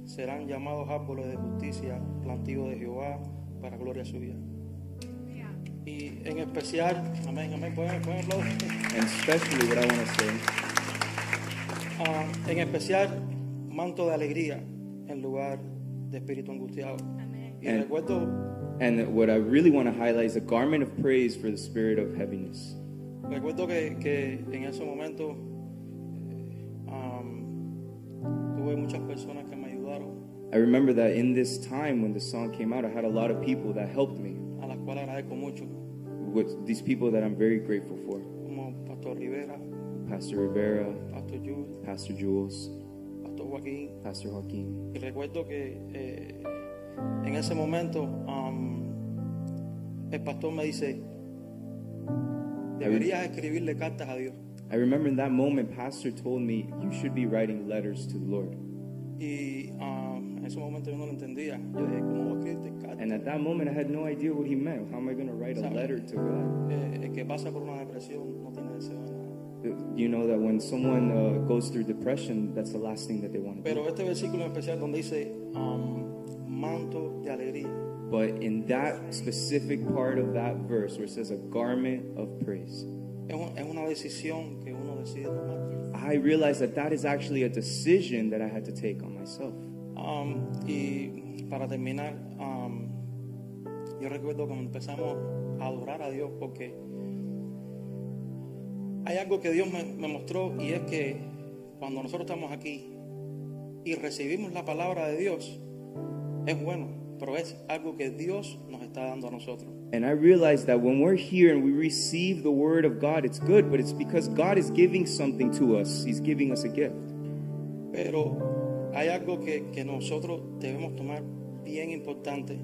Serán llamados árboles de justicia, plantío de Jehová, para gloria suya. Y en especial, amén, amén, pueden, pueden aplaudir. And especially what I want to say Ah, en especial, manto de alegría en lugar de espíritu angustiado. Y And- recuerdo, And what I really want to highlight is a garment of praise for the spirit of heaviness. recuerdo que, que en ese momento am, tuve muchas personas que me ayudaron, I remember that in this time when the song came out, I had a lot of people that helped me. a las cuales agradezco mucho, With these people that I'm very grateful for como Pastor Rivera, Pastor Rivera, Pastor Jules, Pastor Jules, Pastor Joaquín. Pastor Joaquin. Y recuerdo que eh, en ese momento am, el pastor me dice, deberías escribirle cartas a Dios. I remember in that moment, Pastor told me, You should be writing letters to the Lord. Y um, ese momento yo no lo entendía. Yo dije, ¿cómo voy a escribirte cartas? And at that moment, I had no idea what he meant. How am I going to write a letter to God? Eh, el que pasa por una depresión no tiene deseo de nada. You know that when someone uh, goes through depression, that's the last thing that they want to do. Pero este versículo en especial donde dice um, manto de alegría, But in that specific part of that verse where it says a garment of praise, es una decisión que uno decide tomar. I realized that that is actually a decision that I had to take on myself. Um, y para terminar, um, yo recuerdo cuando empezamos a adorar a Dios porque hay algo que Dios me, me mostró y es que cuando nosotros estamos aquí y recibimos la palabra de Dios, es bueno, pero es algo que Dios nos está dando a nosotros. And I realized that when we're here and we receive the word of God, it's good, but it's because God is giving something to us. He's giving us a gift. Pero hay algo que, que nosotros debemos tomar bien importante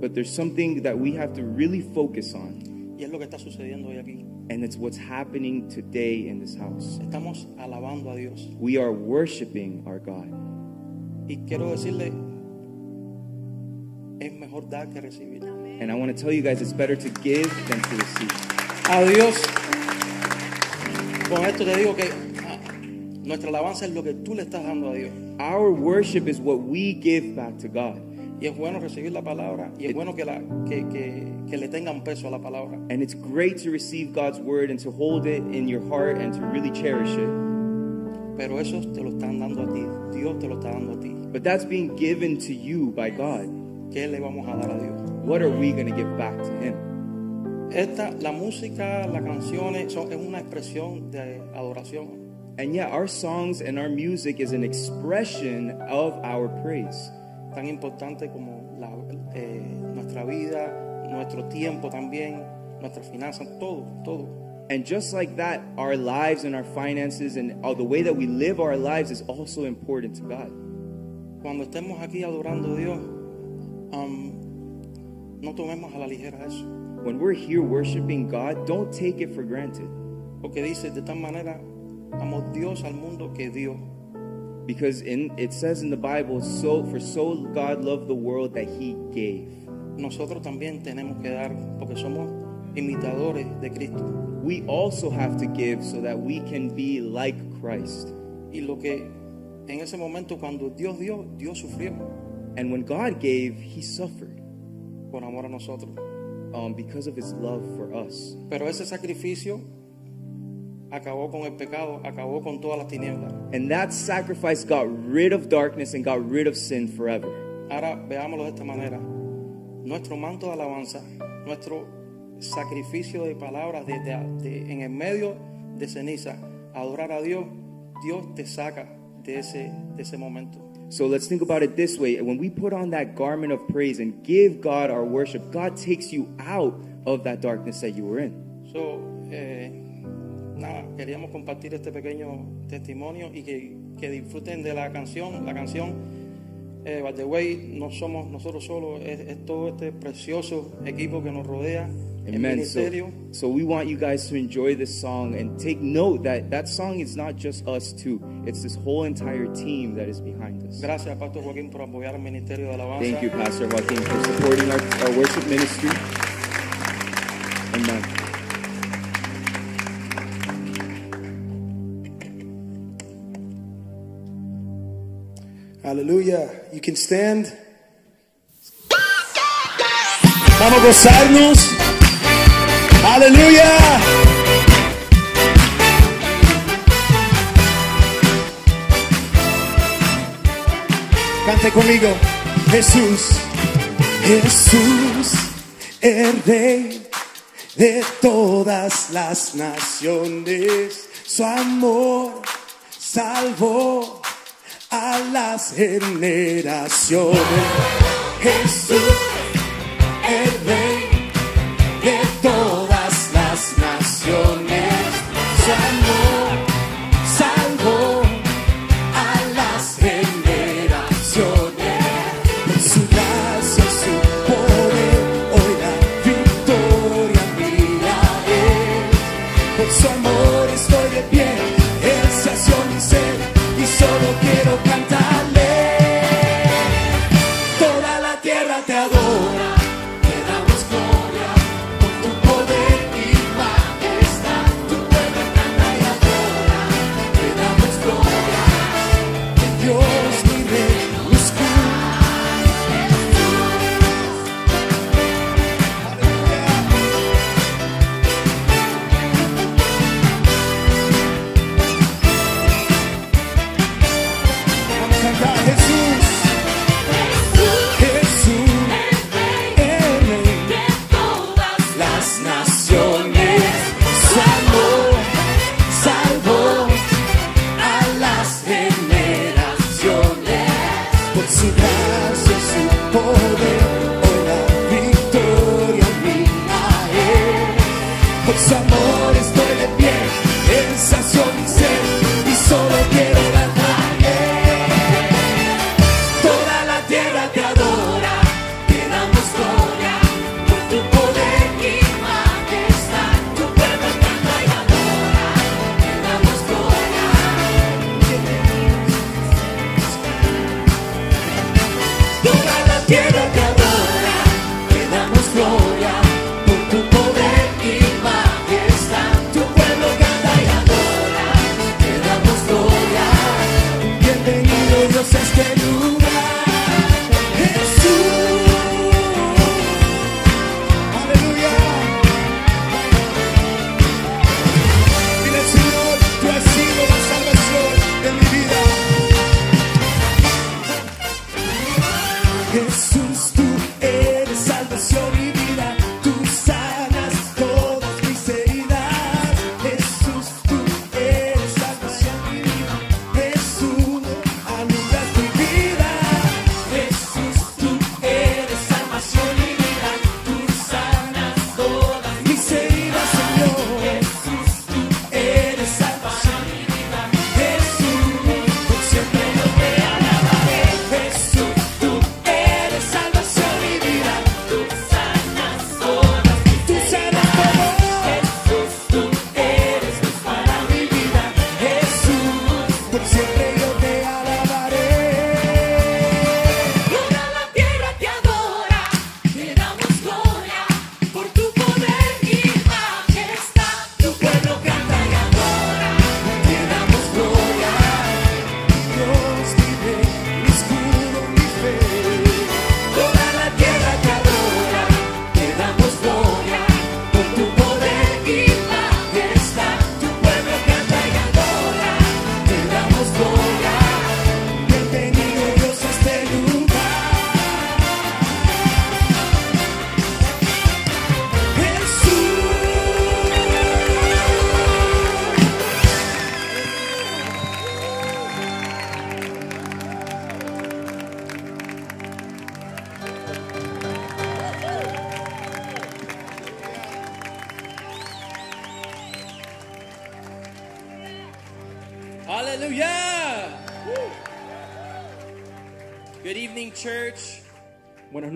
But there's something that we have to really focus on, y es lo que está sucediendo hoy aquí. and it's what's happening today in this house. Estamos alabando a Dios. We are worshiping our God. Y quiero decirle, es mejor dar que recibir. And I want to tell you guys it's better to give than to receive. A Dios, con esto te digo que nuestra alabanza es lo que tú le estás dando a Dios. Our worship is what we give back to God. Y es bueno recibir la palabra y es bueno que, la, que, que, que le tengan peso a la palabra. And it's great to receive God's word and to hold it in your heart and to really cherish it. Pero eso te lo están dando a ti. Dios te lo está dando a ti. But that's being given to you by God. ¿Qué le vamos a dar a Dios? What are we going to give back to Him? Esta, la música, las canciones son, es una expresión de adoración. And yet, our songs and our music is an expression of our praise. Tan importante como la, eh, nuestra vida, nuestro tiempo también, nuestras finanzas, todo, todo. And just like that, our lives and our finances and all the way that we live our lives is also important to God. Cuando estemos aquí adorando a Dios, um, no tomemos a la ligera eso. When we're here worshiping God, don't take it for granted. Porque dice, de tal manera, amó Dios al mundo que dio. Because in, it says in the Bible, so for so God loved the world that he gave. Nosotros también tenemos que dar, porque somos imitadores de Cristo. We also have to give so that we can be like Christ. Y lo que en ese momento cuando Dios dio, Dios sufrió And when God gave, he suffered por amor a nosotros. um, because of his love for us. Pero ese sacrificio acabó con el pecado, acabó con todas las tinieblas. And that sacrifice got rid of darkness and got rid of sin forever. Ahora veámoslo de esta manera. Nuestro manto de alabanza, nuestro sacrificio de palabras de- de- de- en el medio de ceniza, adorar a Dios, Dios te saca de ese, de ese momento. So let's think about it this way. When we put on that garment of praise and give God our worship, God takes you out of that darkness that you were in. So, eh, nada, queríamos compartir este pequeño testimonio y que, que disfruten de la canción. La canción, eh, by the way, no somos nosotros solos, es, es todo este precioso equipo que nos rodea, Amen. So, so we want you guys to enjoy this song and take note that that song is not just us two. It's this whole entire team that is behind us. Gracias, Pastor Joaquín, por apoyar el ministerio de alabanza. Thank you, Pastor Joaquin, for supporting our, our worship ministry. Amen. Hallelujah. You can stand. Vamos a gozarnos. Aleluya. Cante conmigo. Jesús, Jesús, el rey de todas las naciones. Su amor salvó a las generaciones. Jesús, la tierra te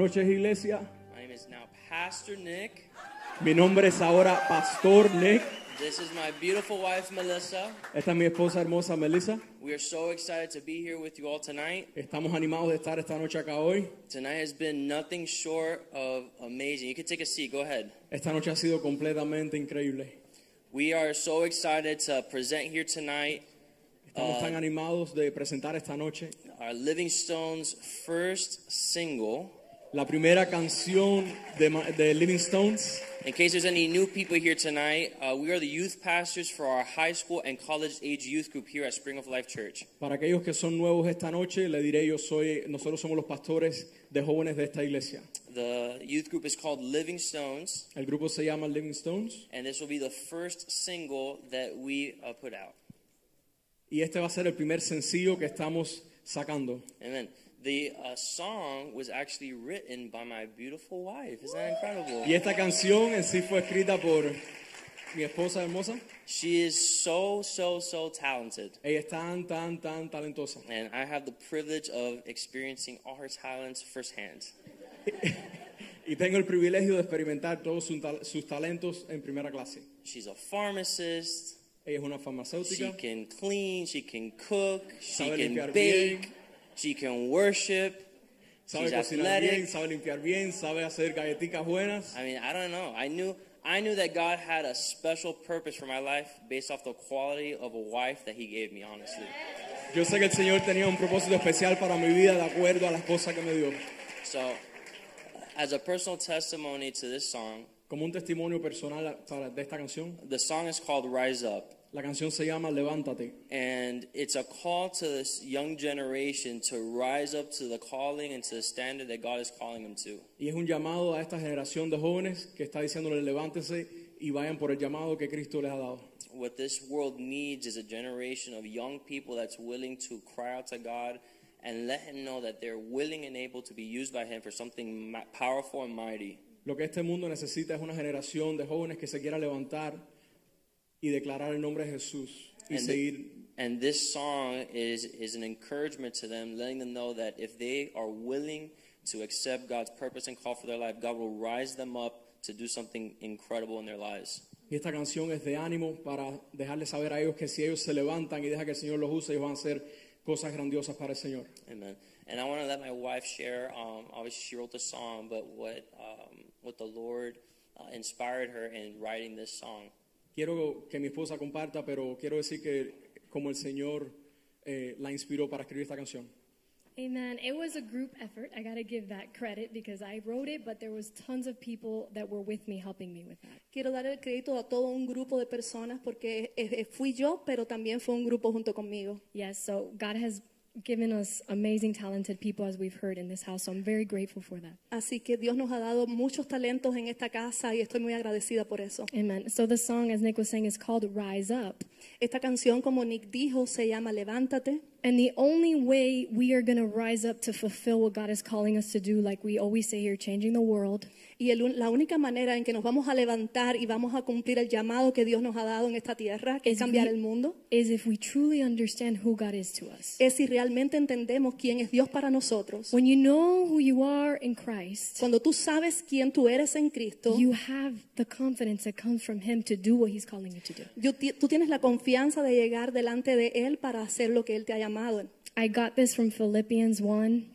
noches, iglesia. My name is now Pastor Nick. Mi nombre es ahora Pastor Nick. This is my beautiful wife, Melissa. Esta es mi esposa hermosa Melissa. We are so excited to be here with you all tonight. Estamos animados de estar esta noche acá hoy. Tonight has been nothing short of amazing. You can take a seat. Go ahead. Esta noche ha sido completamente increíble. We are so excited to present here tonight Estamos tan animados de presentar esta noche our Living Stones first single. La primera canción de, de Living Stones. In case there's any new people here tonight, uh, we are the youth pastors for our high school and college age youth group here at Spring of Life Church. Para aquellos que son nuevos esta noche, le diré yo soy, nosotros somos los pastores de jóvenes de esta iglesia. The youth group is called Living Stones, El grupo se llama Living Stones and this will be the first single that we uh, put out. y este va a ser el primer sencillo que estamos sacando. Amen. The uh, song was actually written by my beautiful wife. Isn't that incredible? Y esta canción en sí fue escrita por mi esposa hermosa. She is so, so, so talented. Ella es tan, tan, tan talentosa. And I have the privilege of experiencing all her talents firsthand. Y tengo el privilegio de experimentar todos sus sus talentos en primera clase. She's a pharmacist. Ella es una farmacéutica. She can clean, she can cook, she can bake, bien. She can worship. sabe She's cocinar athletic. bien, sabe limpiar bien, sabe hacer galletitas buenas. I mean, I don't know. I knew I knew that God had a special purpose for my life based off the quality of a wife that he gave me, honestly. Yo sé que el Señor tenía un propósito especial para mi vida de acuerdo a las cosas que me dio. So, as a personal testimony to this song, Como un testimonio personal de esta canción, the song is called Rise Up. La canción se llama Levántate. And it's a call to this young generation to rise up to the calling and to the standard that God is calling them to. Y es un llamado a esta generación de jóvenes que está diciéndoles levántense y vayan por el llamado que Cristo les ha dado. What this world needs is a generation of young people that's willing to cry out to God and let Him know that they're willing and able to be used by Him for something powerful and mighty. Lo que este mundo necesita es una generación de jóvenes que se quiera levantar y declarar el nombre de Jesús y And, seguir. and this song is, is an encouragement to them, letting them know that if they are willing to accept God's purpose and call for their life, God will rise them up to do something incredible in their lives. Y esta canción es de ánimo para dejarles saber a ellos que si ellos se levantan y dejan que el Señor los use, ellos van a hacer cosas grandiosas para el Señor. Amen. And I want to let my wife share. Um, obviously, she wrote the song, but what um, what the Lord uh, inspired her in writing this song. Quiero que mi esposa comparta, pero quiero decir que como el Señor eh, la inspiró para escribir esta canción. Amen. It was a group effort. I got to give that credit because I wrote it, but there was tons of people that were with me helping me with that. Quiero dar el crédito a todo un grupo de personas porque eh, eh, fui yo, pero también fue un grupo junto conmigo. Yes, so God has given us amazing, talented people as we've heard in this house. So I'm very grateful for that. Así que Dios nos ha dado muchos talentos en esta casa y estoy muy agradecida por eso. Amen. So the song, as Nick was saying, is called Rise Up. Esta canción, como Nick dijo, se llama Levántate. And the only way we are going to rise up to fulfill what God is calling us to do, like we always say here, changing the world, Y el la única manera en que nos vamos a levantar y vamos a cumplir el llamado que Dios nos ha dado en esta tierra, que es is, cambiar we- el mundo, is if we truly understand who God is to us. es si realmente entendemos quién es Dios para nosotros. When you know who you are in Christ, Cuando tú sabes quién tú eres en Cristo, you have the confidence that comes from Him to do what He's calling you to do. yo tú tienes la confianza de llegar delante de Él para hacer lo que Él te ha llamado. I got this from Philippians 1,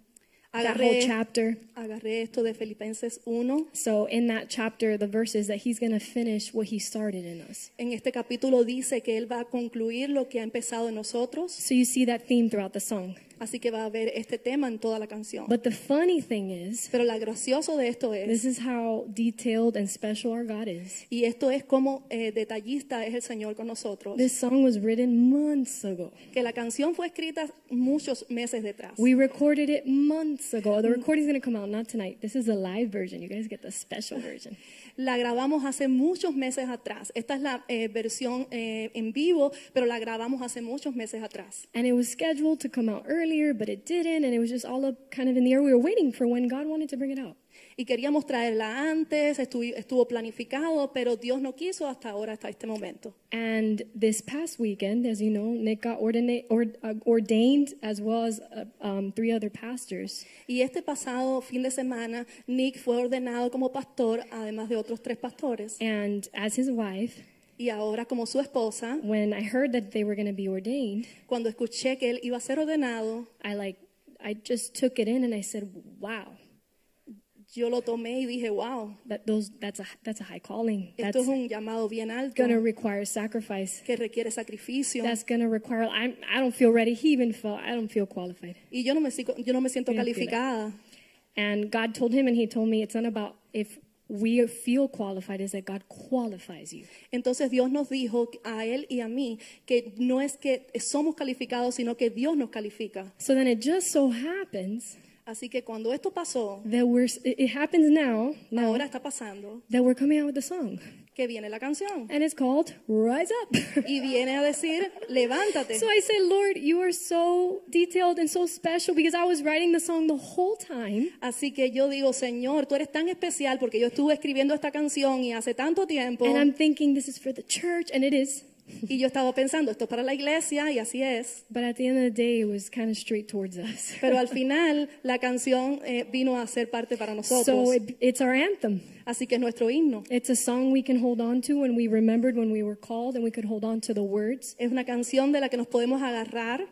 that whole chapter. agarré esto de Filipenses 1. So, in that chapter, the verse is that He's going to finish what He started in us. En este capítulo dice que Él va a concluir lo que ha empezado en nosotros, So, you see that theme throughout the song. Así que va a haber este tema en toda la canción. But the funny thing is, Pero lo gracioso de esto es, this is how detailed and special our God is. y esto es como eh, detallista es el Señor con nosotros, This song was written months ago. que la canción fue escrita muchos meses detrás. We recorded it months ago. The recording's going to come out not tonight. This is the live version. You guys get the special version. La grabamos hace muchos meses atrás. Esta es la eh, versión eh, en vivo, pero la grabamos hace muchos meses atrás. And it was scheduled to come out earlier, but it didn't. And it was just all up kind of in the air. We were waiting for when God wanted to bring it out. Y queríamos traerla antes, estuvo, estuvo planificado, pero Dios no quiso hasta ahora, hasta este momento. And this past weekend, as you know, Nick got ordina- or, uh, ordained as well as uh, um, three other pastors. Y este pasado fin de semana, Nick fue ordenado como pastor, además de otros tres pastores. And as his wife, Y ahora como su esposa, when I heard that they were going to be ordained, cuando escuché que él iba a ser ordenado, I like, I just took it in and I said, wow, yo lo tomé y dije, wow, that those, that's a, that's a high calling. esto That's es un llamado bien alto to require sacrifice. que requiere sacrificio. That's to require, I'm, I don't feel ready. He even felt, I don't feel qualified. Y yo no me, yo no me siento calificada. And God told him, and he told me, it's not about if we feel qualified, is that God qualifies you. Entonces Dios nos dijo a él y a mí que no es que somos calificados, sino que Dios nos califica. So then it just so happens Así que cuando esto pasó, that we're, it happens now, now ahora está pasando that we're coming out with a song. que viene la canción And it's called Rise Up. y viene a decir, levántate. so I say, Lord, you are so detailed and so special because I was writing the song the whole time. Así que yo digo, Señor, tú eres tan especial porque yo estuve escribiendo esta canción y hace tanto tiempo And I'm thinking this is for the church, and it is. Y yo estaba pensando, esto es para la iglesia y así es. But at the end of the day, it was kind of straight towards us. Pero al final la canción eh, vino a ser parte para nosotros. so it, it's our anthem. Así que es nuestro himno. It's a song we can hold on to when we remembered when we were called, and we could hold on to the words Es una canción de la que nos podemos agarrar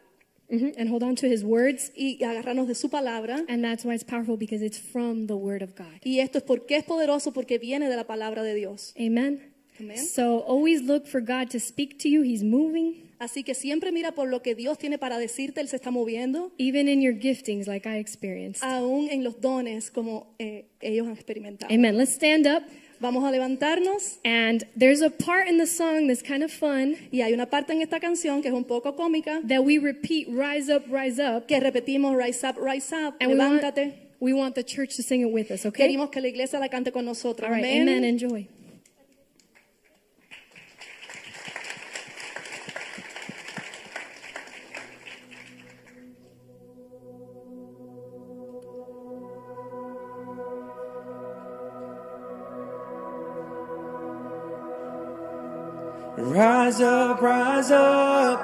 Mhm, and hold on to His words. y agarrarnos de su palabra. And that's why it's powerful because it's from the Word of God. Y esto es porque es poderoso porque viene de la palabra de Dios. Amen. Amen. So always look for God to speak to you. He's moving, Así que siempre mira por lo que Dios tiene para decirte, Él se está moviendo, even in your giftings, like I experienced. aún en los dones como eh, ellos han experimentado. Amen. Let's stand up. Vamos a levantarnos And there's a part in the song that's kind of fun y hay una parte en esta canción que es un poco cómica that we repeat rise up, rise up. que repetimos rise up, rise up, And we want, levántate. we want the church to sing it with us, okay? Queremos que la iglesia la cante con nosotros. All right, Amén. amen. Enjoy. Rise up, rise up.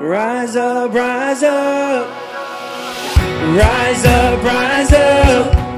Rise up, rise up. Rise up, rise up.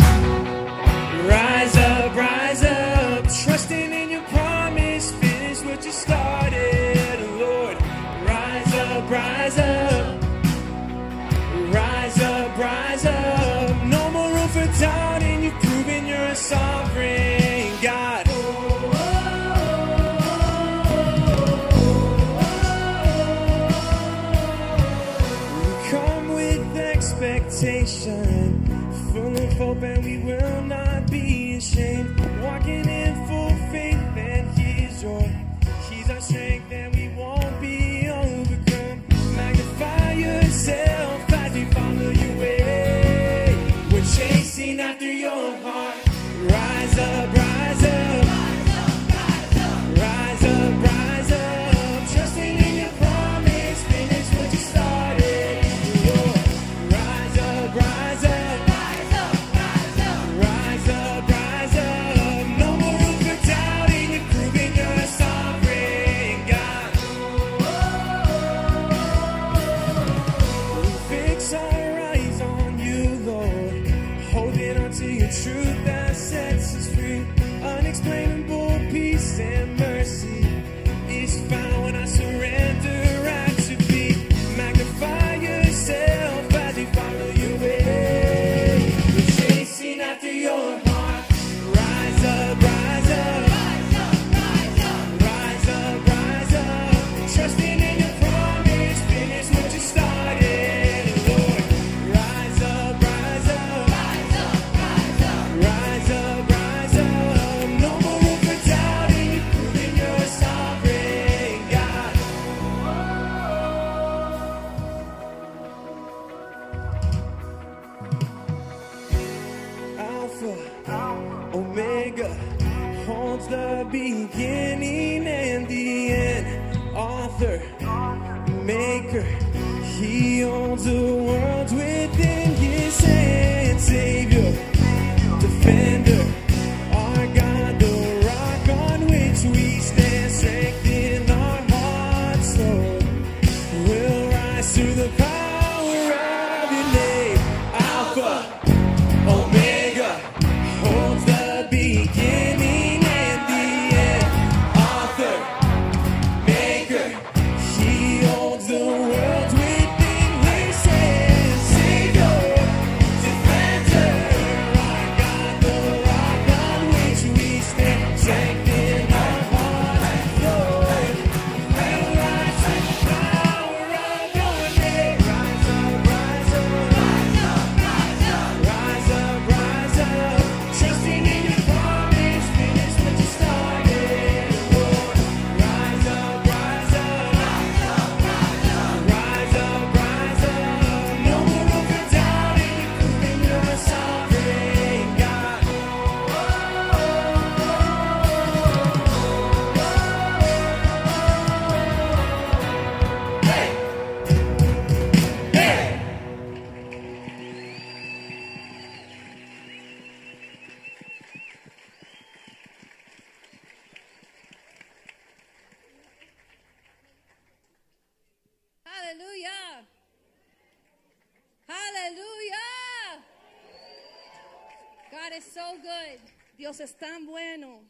Dios es tan bueno.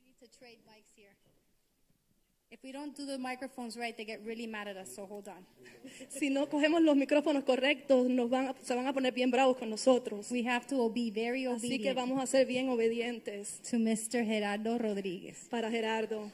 We need to trade mics here. If we don't do the microphones right, they get really mad at us, so hold on. Si no cogemos los micrófonos correctos, nos van a- se van a poner bien bravos con nosotros. We have to be very Así que obedient vamos a ser bien obedientes to Mr. Gerardo Rodriguez. para Gerardo.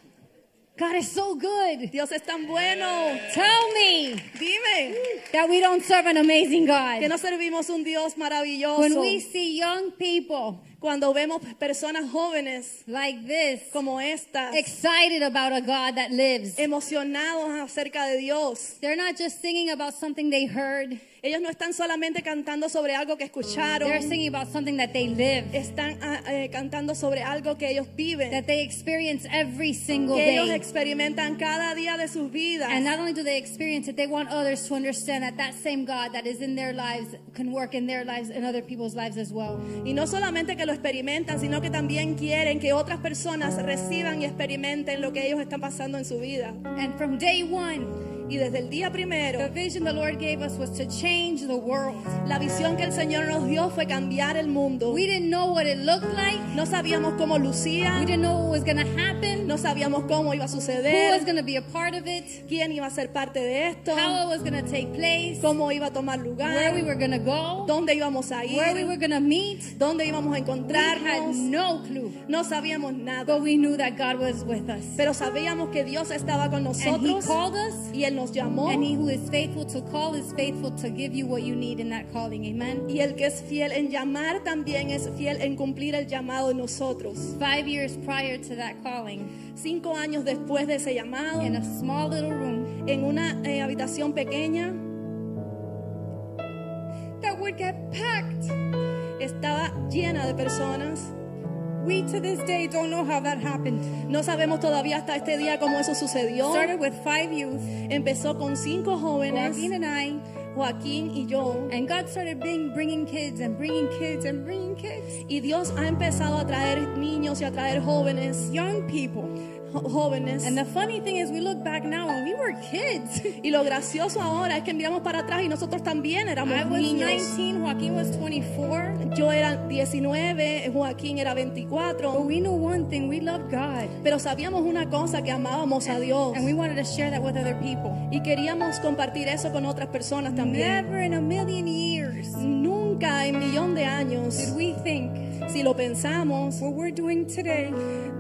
God is so good. Dios es tan bueno. Tell me Dime that we don't serve an amazing God. que no servimos un Dios maravilloso. When we see young people Cuando vemos personas jóvenes like this, como estas, excited about a God that lives, emocionados acerca de Dios, they're not just singing about something they heard, ellos no están solamente cantando sobre algo que escucharon, they're singing about something that they live, están ah, eh, cantando sobre algo que ellos viven, that they experience every single que ellos day. experimentan cada día de sus vidas. And not only do they experience it, they want others to understand that that same God that is in their lives can work in their lives and other people's lives as well. Y no solamente que lo experimentan, sino que también quieren que otras personas reciban y experimenten lo que ellos están pasando en su vida. And from day one, Y desde el día primero, the vision the Lord gave us was to change the world. la visión que el Señor nos dio fue cambiar el mundo. We didn't know what it looked like. No sabíamos cómo lucía, We didn't know what was going to happen. no sabíamos cómo iba a Who was suceder, going to be a part of it. quién iba a ser parte de esto, How it was going to take place. cómo iba a tomar Where lugar, we were going to go. dónde íbamos a Where we were ir, going to meet. dónde íbamos a We had encontrarnos. no clue. No sabíamos nada, But we knew that God was with us. pero sabíamos que Dios estaba con And He nosotros called us. y Él nos llamó. And he who is faithful to call is faithful to give you what you need in that calling. Amen. Y el que es fiel en llamar también es fiel en cumplir el llamado de nosotros. Five years prior to that calling, Cinco años después de ese llamado, in a small little room en una eh, habitación pequeña, that would get packed. estaba llena de personas. We to this day don't know how that happened. No sabemos todavía hasta este día cómo eso sucedió. Started with five youth, Empezó con cinco jóvenes, Joaquin and I, Joaquín y yo. and God started being, bringing kids and bringing kids and bringing kids. Y Dios ha empezado a traer niños y a traer jóvenes, Young people. Jóvenes. And the funny thing is, we look back now and we were kids. Y lo gracioso ahora es que miramos para atrás y nosotros también éramos I was niños. 19, Joaquin was 24. Yo era 19, Joaquín era 24. But we knew one thing we loved God. Pero sabíamos una cosa, que amábamos a Dios. And we wanted to share that with other people. Y queríamos compartir eso con otras personas también. Never in a million years Nunca en millón de años, did we think si lo pensamos, what we're doing today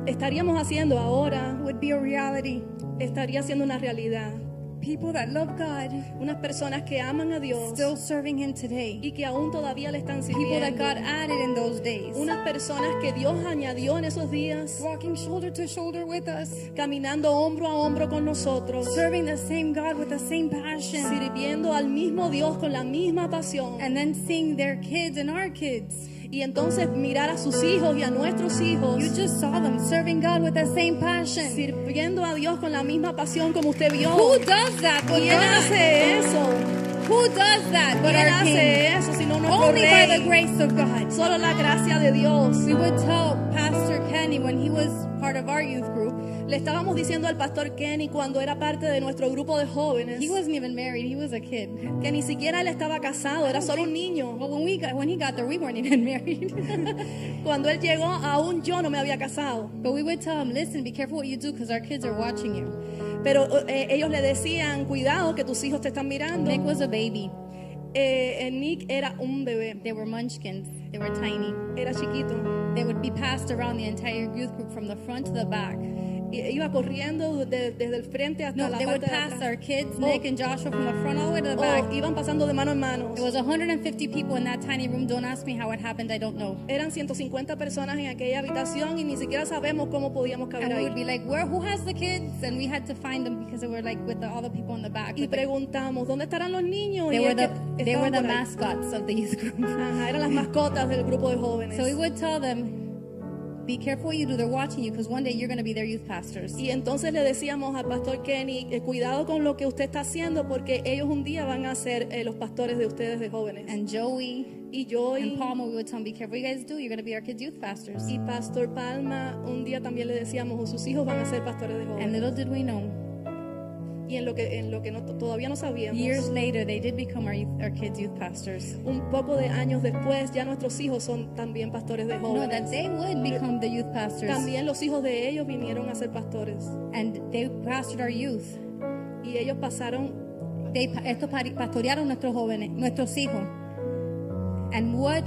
estaríamos haciendo ahora, would be a reality. estaría siendo una realidad. People that love God Unas personas que aman a Dios still serving Him today. y que aún todavía le están People that sirviendo. God added in those days. Unas personas que Dios añadió en esos días, Walking shoulder to shoulder with us. caminando hombro a hombro con nosotros, Serving the same God with the same passion. sirviendo al mismo Dios con la misma pasión. And then seeing their kids and our kids Y entonces mirar a sus hijos y a nuestros hijos You just saw them serving God with that same passion. sirviendo a Dios con la misma pasión como usted vio. Who does that ¿Quién hace eso? Who does that but ¿Quién our King? hace eso sino nuestro Only by the grace of God. Solo la gracia de Dios. We would tell Pastor Kenny when he was part of our youth group, Le estábamos diciendo al pastor Kenny cuando era parte de nuestro grupo de jóvenes he wasn't even married, he was a kid. que ni siquiera él estaba casado, era solo un niño. Well, when we got when he got there, we weren't even married. Cuando él llegó, aún yo no me había casado. but we would tell him, listen, be careful what you do because our kids are watching you. Pero eh, ellos le decían, cuidado que tus hijos te están mirando. Nick was a baby. Eh, eh, Nick era un bebé, They were munchkins. They were tiny. era chiquito. They would be passed around the entire youth group from the front to the back. Iba corriendo de- desde el frente hasta No, la they would parte de pass atrás. our kids, Oh. Nick and Joshua, from the front all the way to the back. Oh, iban pasando de mano en mano. There was 150 people in that tiny room. Don't ask me how it happened. I don't know. Eran 150 personas en aquella habitación y ni siquiera sabemos cómo podíamos caber And we would be like, "Where? Who has the kids?" And we had to find them because they were like with the, all the people in the back. Y preguntamos, ¿dónde estarán los niños? they Y were the they were the mascots of the youth group. Ajá, eran las mascotas del grupo de jóvenes. So we would tell them, "Be careful what you do. They're watching you because one day you're going to be their youth pastors." Y entonces le decíamos al pastor Kenny, eh, cuidado con lo que usted está haciendo porque ellos un día van a ser eh, los pastores de ustedes de jóvenes. And Joey y yo and y, Palma, we would tell them, "Be careful what you guys do. You're going to be our kids' youth pastors." y pastor Palma un día también le decíamos, sus hijos van a ser pastores de And jóvenes. little did we know, Y en lo que, en lo que no- todavía no sabíamos, years later, they did become our, youth, our kids' youth pastors. un poco de años después ya nuestros hijos son también pastores de No, jóvenes. that they would become the youth pastors. También los hijos de ellos vinieron a ser pastores And they pastored our youth. y ellos pasaron They, estos pastorearon nuestros jóvenes, nuestros hijos. And what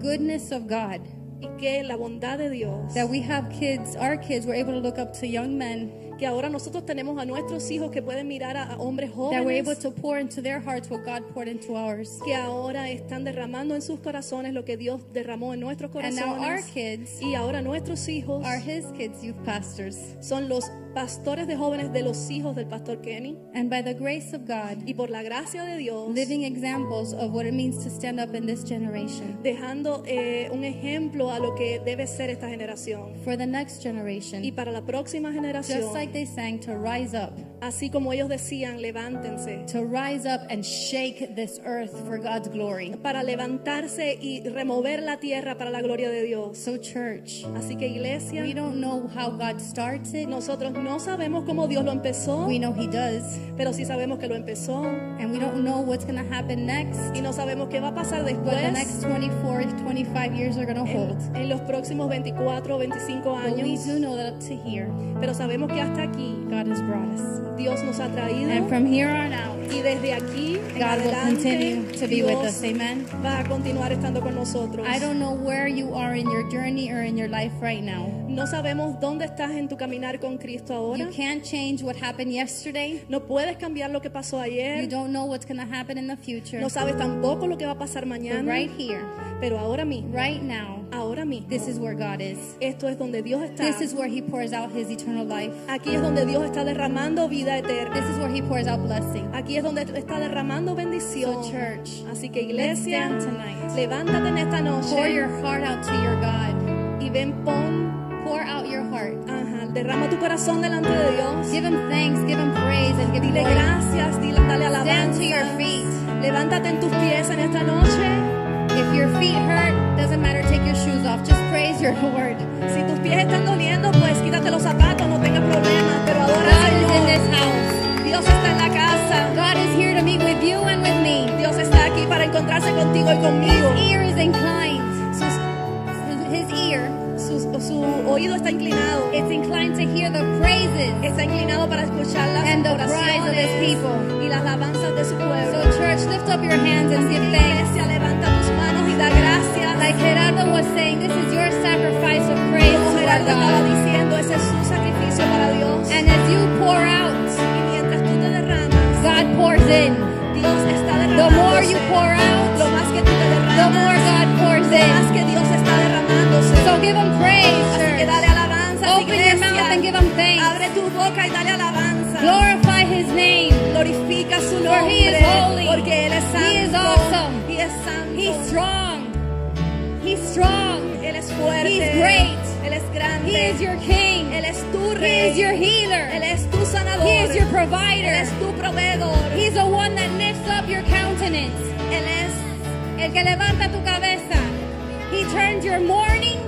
goodness of God y que la bondad de Dios that we have kids, our kids were able to look up to young men que ahora nosotros tenemos a nuestros hijos que pueden mirar a, a hombres that were able jóvenes to pour into their hearts what God poured into ours. que ahora están derramando en sus corazones lo que Dios derramó en nuestros And now our corazones kids y ahora nuestros hijos are His kids, youth pastors. son los pastores de jóvenes de los hijos del pastor Kenny. And by the grace of God, y por la gracia de Dios living examples of what it means to stand up in this generation. dejando eh, un ejemplo a lo que debe ser esta generación. For the next generation. y para la próxima generación. Just like they sang to rise up, así como ellos decían levántense to rise up and shake this earth for God's glory. para levantarse y remover la tierra para la gloria de Dios So, church, así que iglesia we don't know how God starts it. nosotros no sabemos cómo Dios lo empezó We know He does. pero sí sabemos que lo empezó And we don't know what's going to happen next. y no sabemos qué va a pasar the después next 24, 25 years are going to hold. en, en los próximos 24 o 25 But we años do know that up to here, pero sabemos que hasta aquí God has brought us. Dios nos ha traído And from here on out, y desde aquí en God will continue to be with us. Amen. va a continuar estando con nosotros. I don't know where you are in your journey or in your life right now. No sabemos dónde estás en tu caminar con Cristo ahora. You can't change what happened yesterday. No puedes cambiar lo que pasó You ayer. don't know what's going to happen in the future. No sabes tampoco lo que va a pasar But mañana. right here, Pero ahora mismo, right now, ahora mismo, this is where God is. esto es donde Dios está. This is where He pours out His eternal life. Aquí es donde Dios está derramando vida eterna. This is where He pours out blessing. Aquí es donde está derramando bendición. So, church, Así que iglesia, tonight. levántate en esta Pour your noche heart out to your God. y ven, pon, Pour out your heart. ajá, derrama tu corazón delante de Dios. Give Him thanks, give Him praise, and give Dile glory. gracias, dile, dale Stand to your alabanza. feet. Levántate en tus pies en esta noche. If your feet hurt, doesn't matter, take your shoes off. Just praise your Lord. Si tus pies están doliendo, pues quítate los zapatos, no tengas problemas. Pero adora God is in this house. Dios está en la casa. God is here to meet with you and with me. Dios está aquí para encontrarse contigo y conmigo. His ear is inclined. His ear, su oído está inclinado. it's inclined to hear the praises. Está inclinado para escuchar las And the cries of his people. y las alabanzas de su pueblo. So, church, lift up your hands and give thanks. Iglesia, levanta tus manos y da gracias. Like Gerardo was saying, this is your sacrifice of praise Como Gerardo estaba diciendo, ese es su sacrificio para Dios. And as you pour out, Y mientras tú te derramas, God pours in. Dios está. The more you pour out, lo más que tú te derramas, the more God pours in. Lo más que Dios está derramándose. So give him praise. Así que dale alabanza. Open your mouth and give him thanks. Abre tu boca y dale. Glorify his name. Glorifica su nombre. For he is holy. Porque él es santo. He is awesome. He es santo. He's strong. He's strong. Él es fuerte. He's great. grande. He is your king. Él es tu rey. He is your healer. Él es tu sanador. He is your provider. Él es tu proveedor. He's the one that lifts up your countenance. Él es el que levanta tu cabeza. He turns your mourning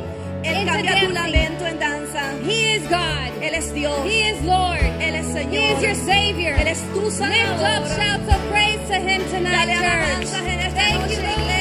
él into cambia dancing. tu lamento en danza. He is God. Él es Dios. He is Lord. Él es Señor. He is your Savior. Él es tu Salvador. Lift up shouts of praise to Him tonight, Dale church. En esta Thank noche, you, Lord.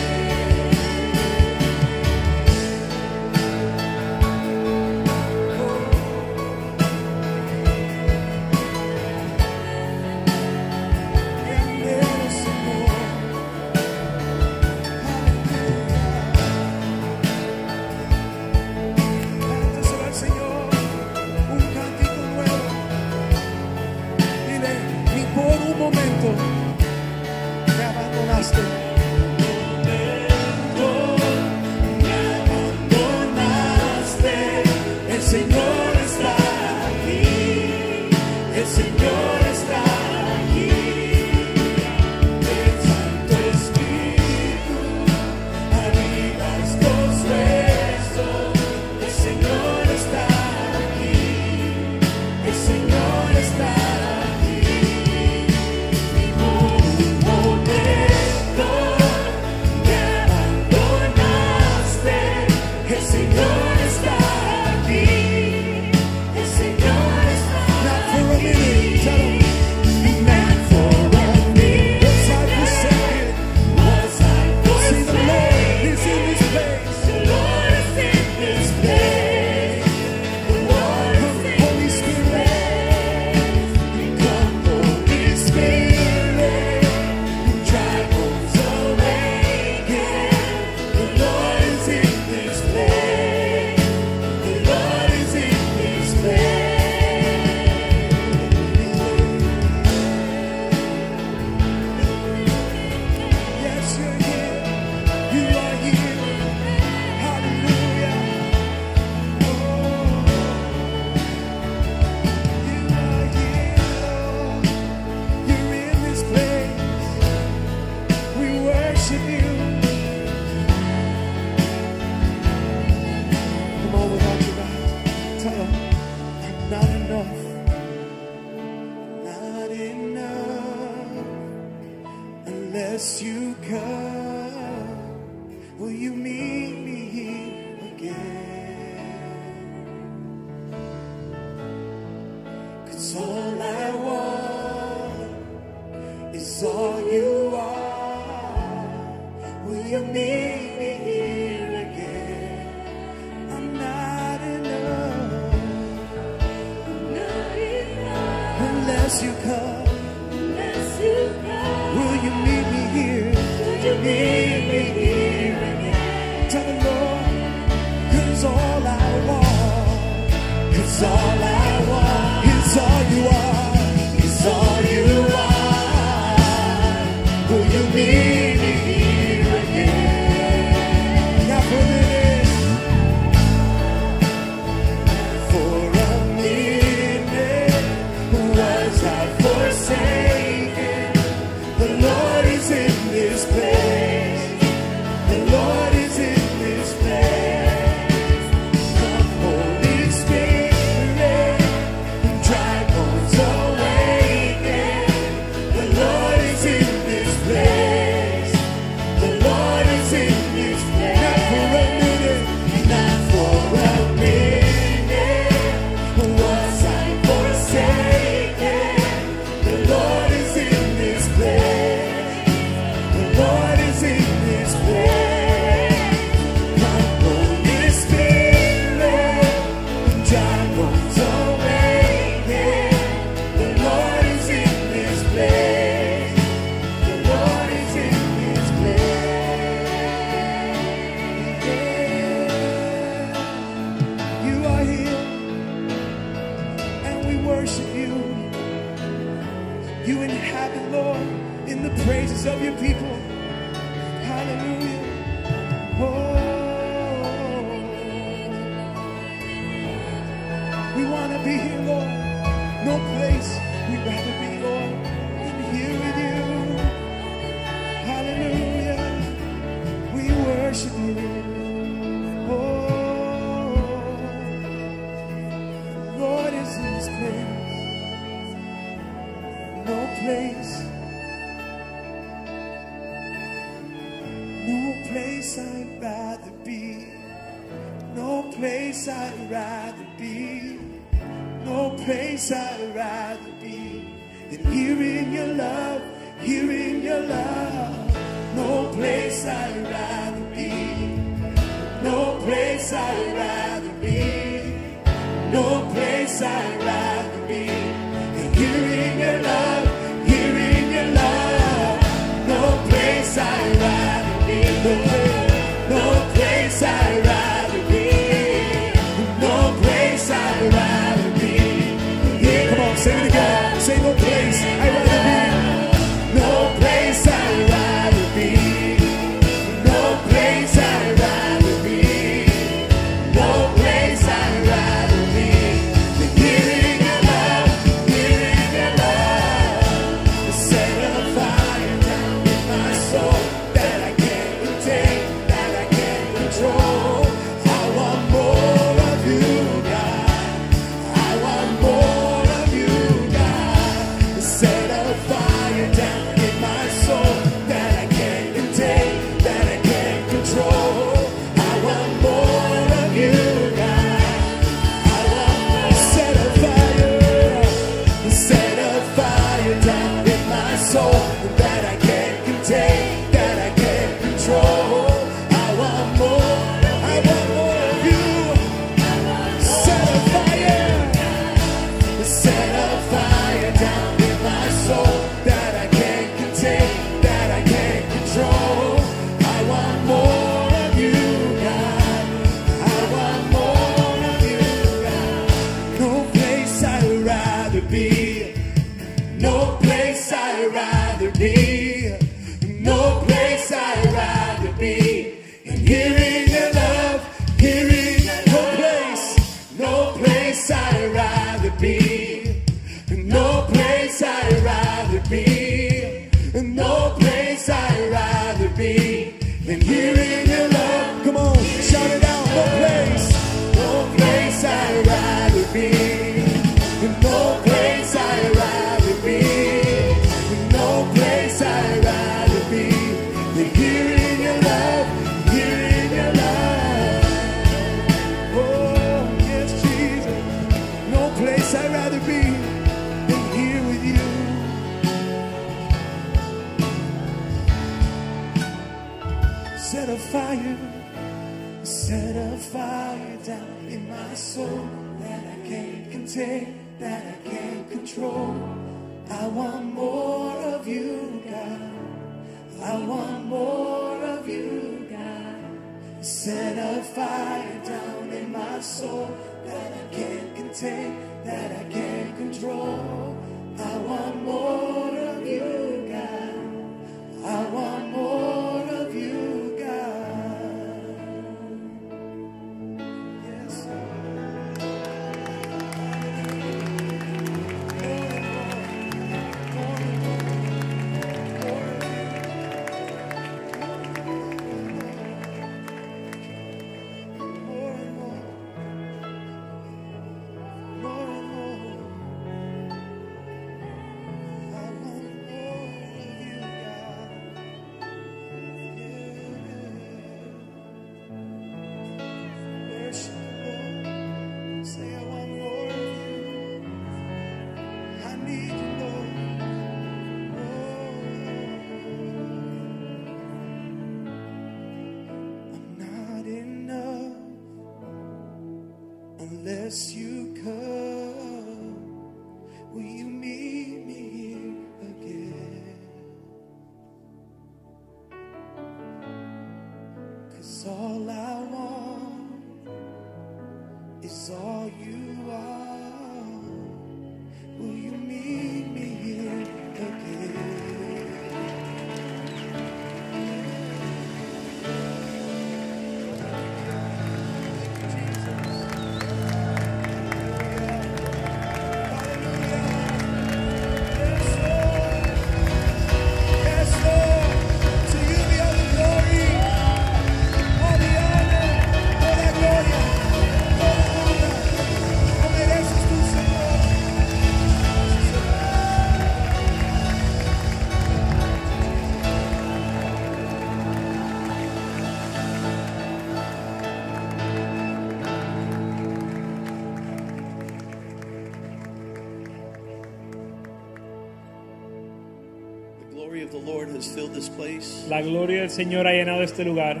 Has filled this place. La gloria del Señor ha llenado este lugar.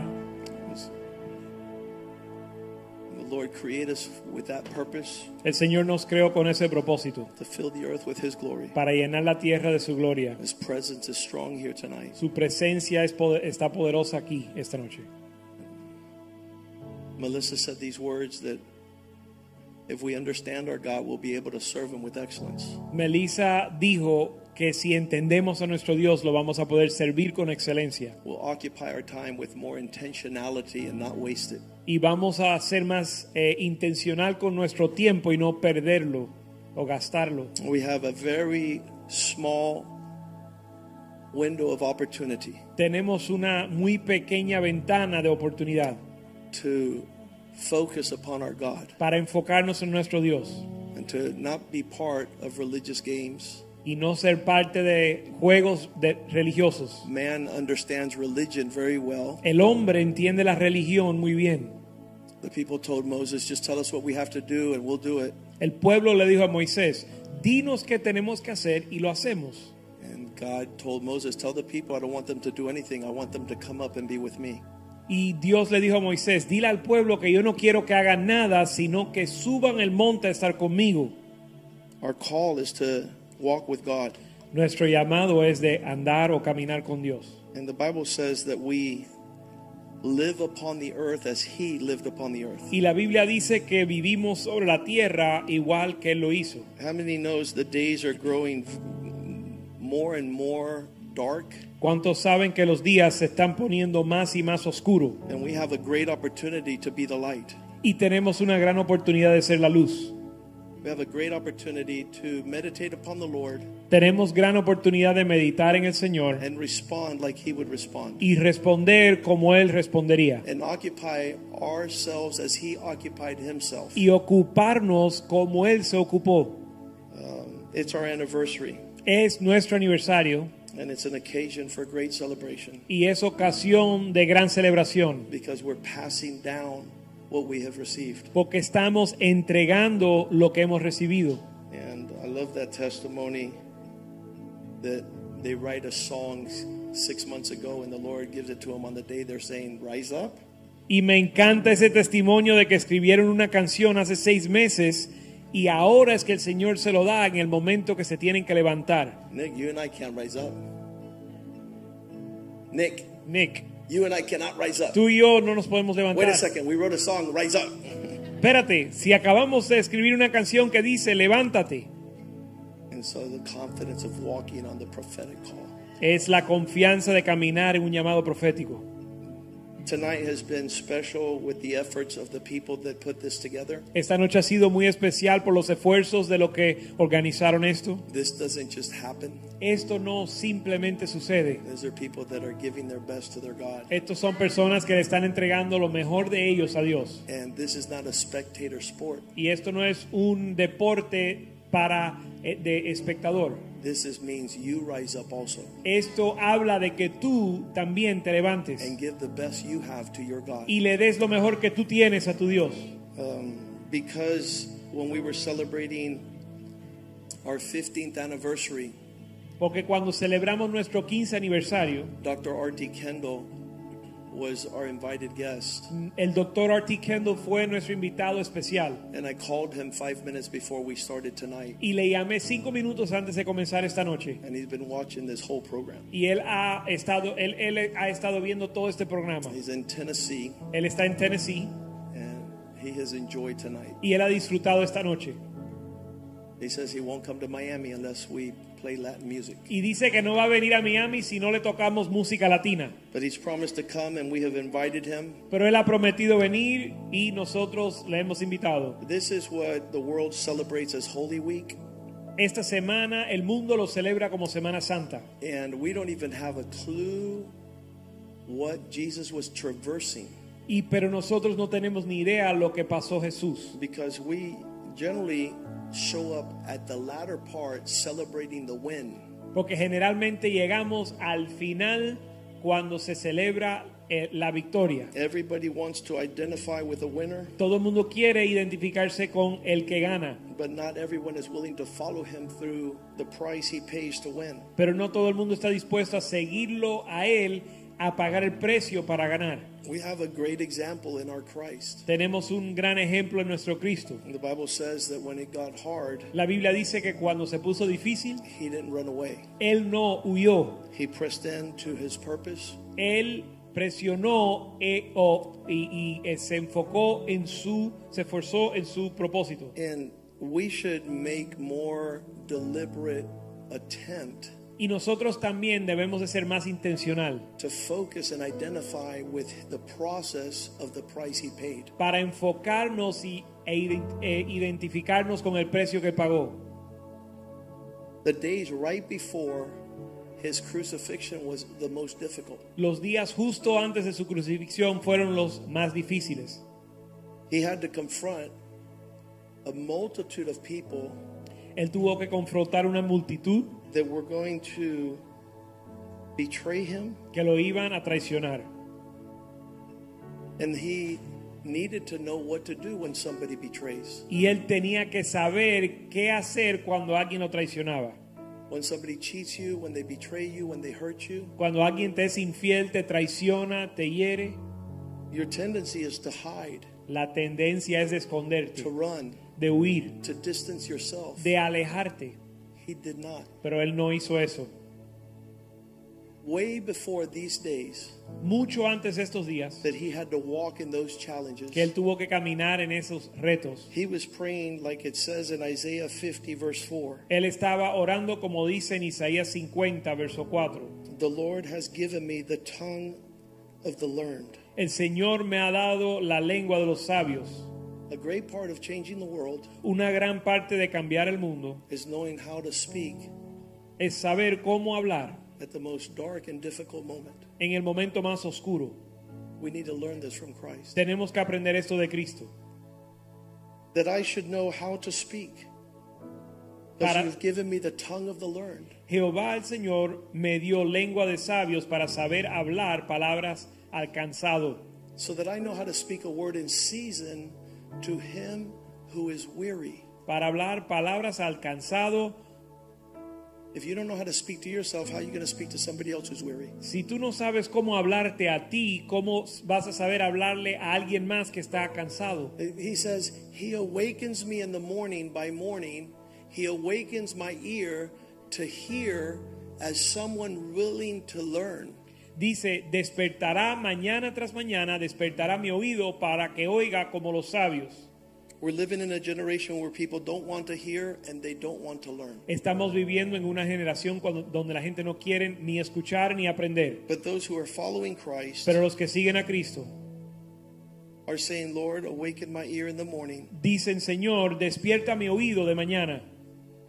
The Lord created us with that purpose El Señor nos creó con ese propósito, to fill the earth with His glory. para llenar la tierra de su gloria. His presence is strong here tonight. Su presencia es poder- está poderosa aquí esta noche. Melissa said these words that if we understand our God, we'll be able to serve Him with excellence. Melissa dijo que si entendemos a nuestro Dios lo vamos a poder servir con excelencia We'll occupy our time with more intentionality and not waste it. y vamos a ser más eh, intencional con nuestro tiempo y no perderlo o gastarlo. We have a very small window of opportunity Tenemos una muy pequeña ventana de oportunidad to focus upon our God para enfocarnos en nuestro Dios and to not be part of religious games. Y no ser parte de juegos de religiosos. Man understands religion very well. El hombre entiende la religión muy bien. The people told Moses, just tell us what we have to do and we'll do it. El pueblo le dijo a Moisés, dinos qué tenemos que hacer y lo hacemos. And God told Moses, tell the people I don't want them to do anything. I want them to come up and be with me. Y Dios le dijo a Moisés, dile al pueblo que yo no quiero que hagan nada, sino que suban el monte a estar conmigo. Our call is to walk with God. Nuestro llamado es de andar o caminar con Dios. And the Bible says that we live upon the earth as He lived upon the earth. Y la Biblia dice que vivimos sobre la tierra igual que Él lo hizo. How many knows the days are growing more and more dark? ¿Cuántos saben que los días se están poniendo más y más oscuros? And we have a great opportunity to be the light. Y tenemos una gran oportunidad de ser la luz. We have a great opportunity to meditate upon the Lord Tenemos gran oportunidad de meditar en el Señor and respond like He would respond. y responder como Él respondería. And occupy ourselves as He occupied Himself. Y ocuparnos como Él se ocupó. Um, it's our anniversary, Es nuestro aniversario and it's an occasion for great celebration y es ocasión de gran celebración because we're passing down what we have received. porque estamos entregando lo que hemos recibido. And I love that testimony that they write a song six months ago and the Lord gives it to them on the day they're saying, Rise up. Y me encanta ese testimonio de que escribieron una canción hace seis meses y ahora es que el Señor se lo da en el momento que se tienen que levantar. Nick, you and I can't rise up. Nick, Nick, you and I cannot rise up. tú y yo no nos podemos Wait levantar. a second, we wrote a song, Rise Up. Espérate, si acabamos de escribir una canción que dice levántate, And so the confidence of walking on the prophetic call. es la confianza de caminar en un llamado profético. Esta noche ha sido muy especial por los esfuerzos de los que organizaron esto. This doesn't just happen. Esto no simplemente sucede. These are people that are giving their best to their God. Estos son personas que le están entregando lo mejor de ellos a Dios. And this is not a spectator sport. Y esto no es un deporte para eh, de espectador. This is, means you rise up also Esto habla de que tú también te levantes and give the best you have to your God. y le des lo mejor que tú tienes a tu Dios. Um, because when we were celebrating our 15th anniversary, Porque cuando celebramos nuestro 15 aniversario, Dr. R.T. Kendall was our invited guest. el doctor R.T. Kendall fue nuestro invitado especial. And I called him five minutes before we started tonight. Y le llamé cinco minutos antes de comenzar esta noche. And he's been watching this whole program. Y él ha estado, él, él ha estado viendo todo este programa. He's in Tennessee Él está en Tennessee and he has enjoyed tonight. y él ha disfrutado esta noche. He says he won't come to Miami unless we play Latin music. Y dice que no va a venir a Miami si no le tocamos música latina. But he's promised to come and we have invited him. Pero él ha prometido venir y nosotros le hemos invitado. This is what the world celebrates as Holy Week. Esta semana el mundo lo celebra como Semana Santa. And we don't even have a clue what Jesus was traversing Y pero nosotros no tenemos ni idea lo que pasó Jesús. because we generally show up at the latter part celebrating the win. Porque generalmente llegamos al final cuando se celebra eh, la victoria. Everybody wants to identify with a winner, Todo el mundo quiere identificarse con el que gana, but not everyone is willing to follow him through the price he pays to win. pero no todo el mundo está dispuesto a seguirlo a él a pagar el precio para ganar. We have a great example in our Christ. Tenemos un gran ejemplo en nuestro Cristo. The Bible says that when it got hard, La Biblia dice que cuando se puso difícil, he didn't run away. él no huyó, He pressed in to his purpose él presionó o- y, y, eh, se enfocó en su, se esforzó en su propósito. And we should make more deliberate attempt Y nosotros también debemos de ser más intencional to focus and identify with the process of the price he paid. para enfocarnos y, e e identificarnos con el precio que pagó. The days right before his crucifixion was the most difficult. Los días justo antes de su crucifixión fueron los más difíciles. He had to confront a multitude of people Él tuvo que confrontar una multitud that were going to betray him, que lo iban a traicionar. and he needed to know what to do when somebody betrays. Y él tenía que saber qué hacer cuando alguien lo traicionaba. When somebody cheats you, when they betray you, when they hurt you, Cuando alguien te es infiel, te traiciona, te hiere, your tendency is to hide, la tendencia es de to esconderte, run, de huir, to distance yourself. de alejarte. He did not. Pero él no hizo eso. Way before these days Mucho antes de estos días, that he had to walk in those challenges, que él tuvo que caminar en esos retos, he was praying like it says in Isaiah 50, verse 4. él estaba orando como dice en Isaías 50, verso 4. The Lord has given me the tongue of the learned. El Señor me ha dado la lengua de los sabios. A great part of changing the world Una gran parte de cambiar el mundo is knowing how to speak es saber cómo hablar at the most dark and difficult moment. en el momento más oscuro. We need to learn this from Christ. Tenemos que aprender esto de Cristo. That I should know how to speak. Para- you've given me the tongue of the learned. Jehová el Señor me dio lengua de sabios para saber hablar palabras alcanzado, so that I know how to speak a word in season to him who is weary. para hablar palabras alcanzado If you don't know how to speak to yourself, how are you going to speak to somebody else who's weary? Si tú no sabes cómo hablarte a ti, ¿cómo vas a saber hablarle a alguien más que está cansado? He says, He awakens me in the morning by morning. He awakens my ear to hear as someone willing to learn. Dice, despertará mañana tras mañana, despertará mi oído para que oiga como los sabios. We're living in a generation where people don't want to hear and they don't want to learn. Estamos viviendo en una generación cuando- donde la gente no quiere ni escuchar ni aprender. But those who are following Christ Pero los que siguen a Cristo are saying, Lord, awaken my ear in the morning dicen, Señor, despierta mi oído de mañana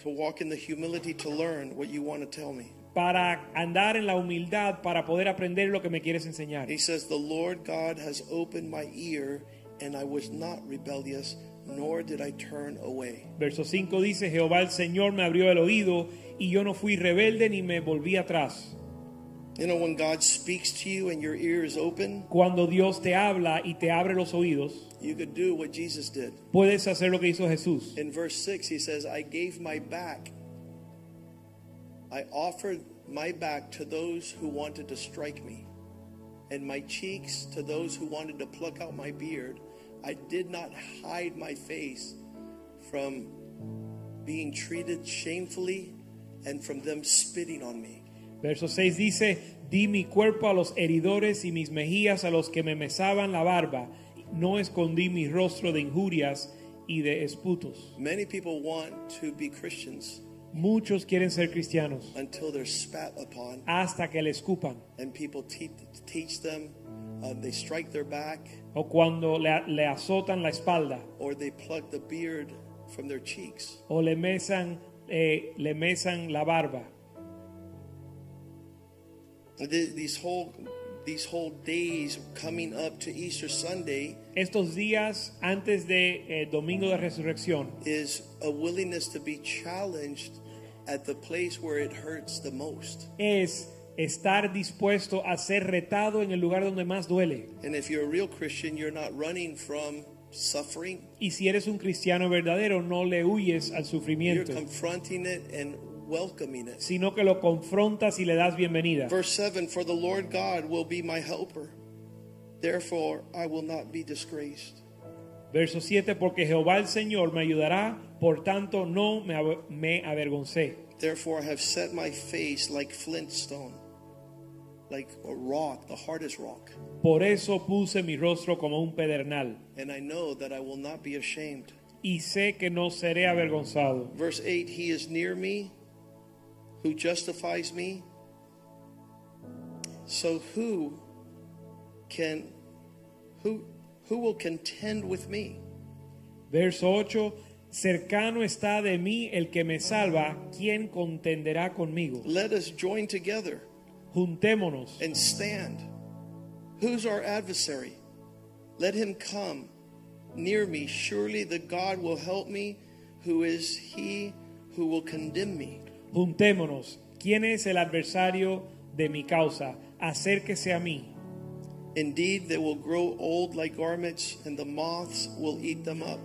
to walk in the humility to learn what you want to tell me. Para andar en la humildad para poder aprender lo que me quieres enseñar. He says, The Lord God has opened my ear, and I was not rebellious, nor did I turn away. Verso 5 dice, Jehová el Señor me abrió el oído y yo no fui rebelde ni me volví atrás. You know, when God speaks to you and your ear is open, Cuando Dios te habla y te abre los oídos, you could do what Jesus did. puedes hacer lo que hizo Jesús. In verse 6, he says, I gave my back. I offered my back to those who wanted to strike me, and my cheeks to those who wanted to pluck out my beard. I did not hide my face from being treated shamefully and from them spitting on me. Verso 6 dice, di mi cuerpo a los heridores y mis mejillas a los que me mesaban la barba. No escondí mi rostro de injurias y de esputos. Many people want to be Christians Muchos quieren ser cristianos until they're spat upon hasta que le escupan and people te- teach them, uh, they strike their back o cuando le, le azotan la espalda or they pluck the beard from their cheeks. o le mesan, eh, le mesan la barba. Th- These whole these whole days coming up to Easter Sunday Estos días antes de eh, Domingo de Resurrección is a willingness to be challenged at the place where it hurts the most. es estar dispuesto a ser retado en el lugar donde más duele. And if you're a real Christian, you're not running from suffering. Y si eres un cristiano verdadero, no le huyes al You're sufrimiento, confronting it and welcoming it. sino que lo confrontas y le das bienvenida. Verse 7 For the Lord God will be my helper. Therefore, I will not be disgraced. Verso 7, porque Jehová el Señor me ayudará, por tanto no me, aver- me avergoncé. Therefore, I have set my face like flint stone, like a rock, the hardest rock. Por eso puse mi rostro como un pedernal, And I know that I will not be ashamed. y sé que no seré avergonzado. Verse 8 He is near me who justifies me. So who can who who will contend with me? Verso 8, cercano está de mí el que me salva, ¿quién contenderá conmigo? Let us join together Juntémonos and stand. Who's our adversary? Let him come near me. Surely the God will help me, who is he who will condemn me. Juntémonos. ¿Quién es el adversario de mi causa? Acérquese a mí. Indeed, they will grow old like garments, and the moths will eat them up.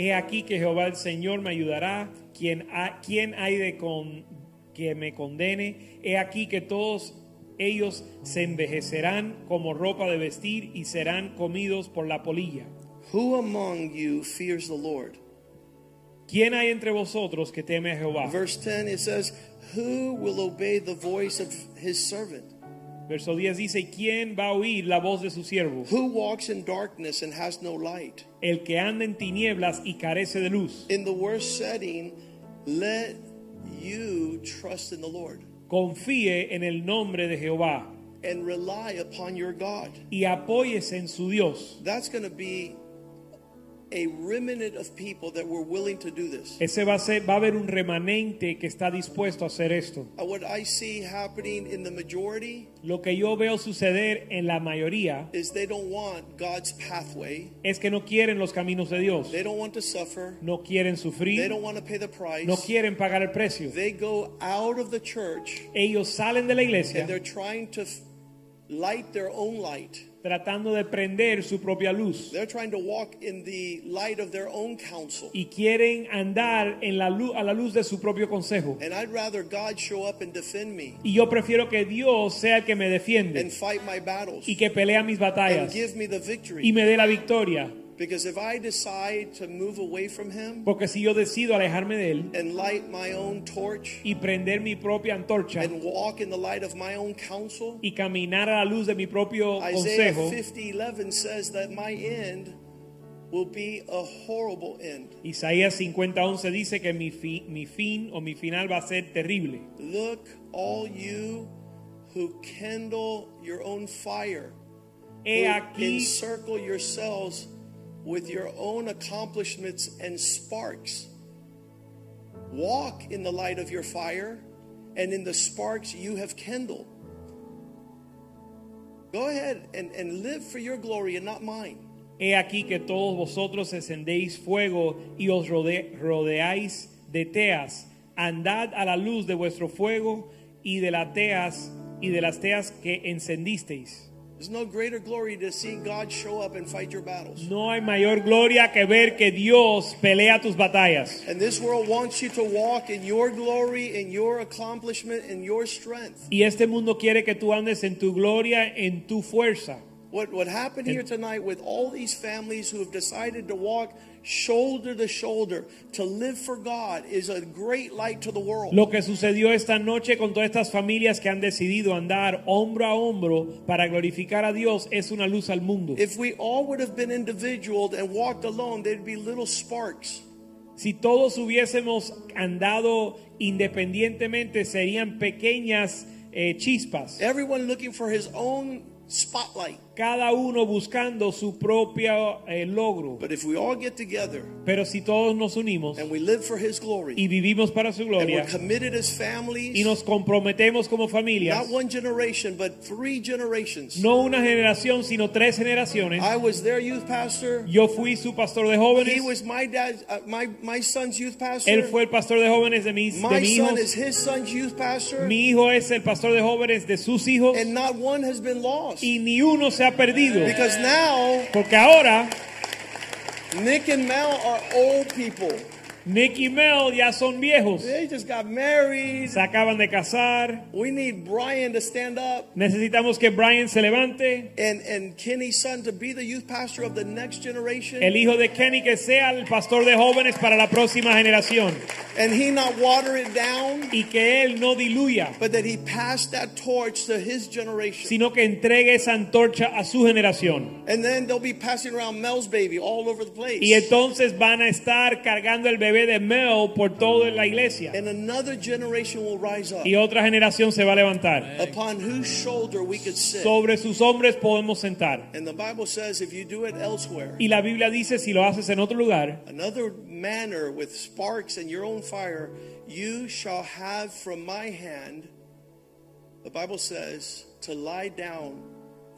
He aquí que Jehová el Señor me ayudará. ¿Quién, ha- quién hay de con, que me condene? He aquí que todos ellos se envejecerán como ropa de vestir y serán comidos por la polilla. Who among you fears the Lord? ¿Quién hay entre vosotros que teme a Jehová? Verse 10 it says, Who will obey the voice of his servant? Verso 10 dice, ¿quién va a oír la voz de su siervo? Who walks in darkness and has no light? El que anda en tinieblas y carece de luz. In the worst setting, let you trust in the Lord Confíe en el nombre de Jehová and rely upon your God. y apóyese en su Dios. That's going to be Ese va a ser, va a haber un remanente que está dispuesto a hacer esto. Uh, What I see happening in the majority Lo que yo veo suceder en la mayoría is they don't want God's pathway. es que no quieren los caminos de Dios. They don't want to suffer. No quieren They sufrir, don't want to pay the price. no quieren pagar el precio. They go out of the church Ellos salen de la and iglesia they're trying to f- light their own light tratando de prender su propia luz They're trying to walk in the light of their own counsel. y quieren andar en la luz, a la luz de su propio consejo. And I'd rather God show up and defend me Y yo prefiero que Dios sea el que me defiende and fight my battles y que pelea mis and batallas give me the y victory. me dé la victoria. Because if I decide to move away from Him Porque si yo decido alejarme de Él and light my own torch y prender mi propia antorcha and walk in the light of my own counsel, y caminar a la luz de mi propio Isaiah consejo, 50:11 says that my end will be a horrible end. Isaías 50:11 dice que mi, fi- mi fin o mi final va a ser terrible. Look, all you who kindle your own fire, He who aquí, encircle yourselves with your own accomplishments and sparks. Walk in the light of your fire and in the sparks you have kindled. Go ahead and, and live for your glory and not mine. he aquí que todos vosotros encendéis fuego y os rode- rodeáis de teas. Andad a la luz de vuestro fuego y de las teas y de las teas que encendisteis. There's no greater glory to see God show up and fight your battles. No hay mayor gloria que ver que Dios pelea tus batallas. And this world wants you to walk in your glory, in your accomplishment, in your strength. Y este mundo quiere que tú andes en tu gloria, en tu fuerza. What, what happened here tonight with all these families who have decided to walk shoulder to shoulder to live for God is a great light to the world. Lo que sucedió esta noche con todas estas familias que han decidido andar hombro a hombro para glorificar a Dios es una luz al mundo. If we all would have been individual and walked alone, there'd be little sparks. Si todos hubiésemos andado independientemente serían pequeñas eh, chispas. Everyone looking for his own spotlight. Cada uno buscando su propio eh, logro. But if we all get together Pero si todos nos unimos and we live for his glory y vivimos para su and gloria we're committed as y families, nos comprometemos como familias, not one generation, but three generations. no una generación, sino tres generaciones. I was their youth pastor. Yo fui su pastor de He jóvenes. was my dad, uh, my my son's youth pastor. Él fue el pastor de jóvenes de mis, de my mi son hijo. is his son's youth pastor. Mi hijo es el pastor de jóvenes de sus hijos. and not one has been lost. Y ni uno se ha perdido. Because now Porque ahora Nick and Mel are old people. Nick y Mel ya son viejos. They just got married. Se acaban de casar. We need Brian to stand up Necesitamos que Brian se levante. and, and Kenny's son to be the youth pastor of the next generation. El hijo de Kenny que sea el pastor de jóvenes para la próxima generación. and he not water it down, Y que él no diluya, but that he passed that torch to his generation. sino que entregue esa antorcha a su generación. And then they'll be passing around Mel's baby all over the place. Y entonces van a estar cargando el bebé de Mel por toda la iglesia. and another generation will rise up Y otra generación se va a levantar. upon whose shoulder we could sit. Sobre sus hombres podemos sentar. and the Bible says if you do it elsewhere, Y la Biblia dice, si lo haces en otro lugar, another manner with sparks and your own fire, you shall have from my hand, the Bible says, to lie down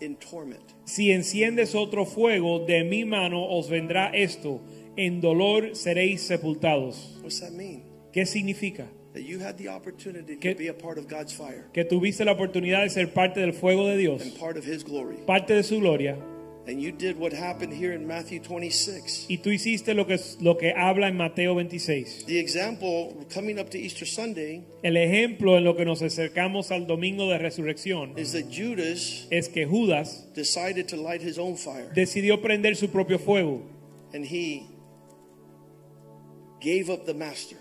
in torment. si enciendes otro fuego, de mi mano os vendrá esto. En dolor seréis sepultados. What's that mean? ¿Qué significa? That you had the opportunity Que- to be a part of God's fire Que tuviste la oportunidad de ser parte del fuego de Dios, and part of His glory. parte de su gloria, And you did what happened here in Matthew 26. y tú hiciste lo que, lo que habla en Mateo 26. The example coming up to Easter Sunday El ejemplo en lo que nos acercamos al domingo de resurrección is that Judas es que Judas decided to light his own fire decidió prender su propio fuego and he gave up the master.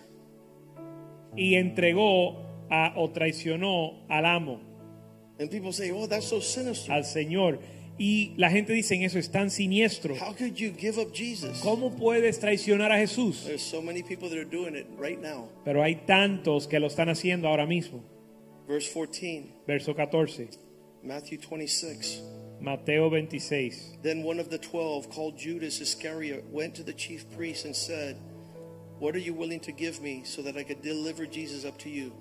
y entregó a, o traicionó al amo, And people say, oh, that's so sinister. al Señor. Y la gente dice en eso es tan siniestro. How could you give up Jesus? ¿Cómo puedes traicionar a Jesús? There's so many people that are doing it right now. Pero hay tantos que lo están haciendo ahora mismo. Verse 14, Verso 14, Matthew 26. Mateo 26. Then one of the twelve, called Judas Iscariot, went to the chief priests and said, What are you willing to give me so that I could deliver Jesus up to you?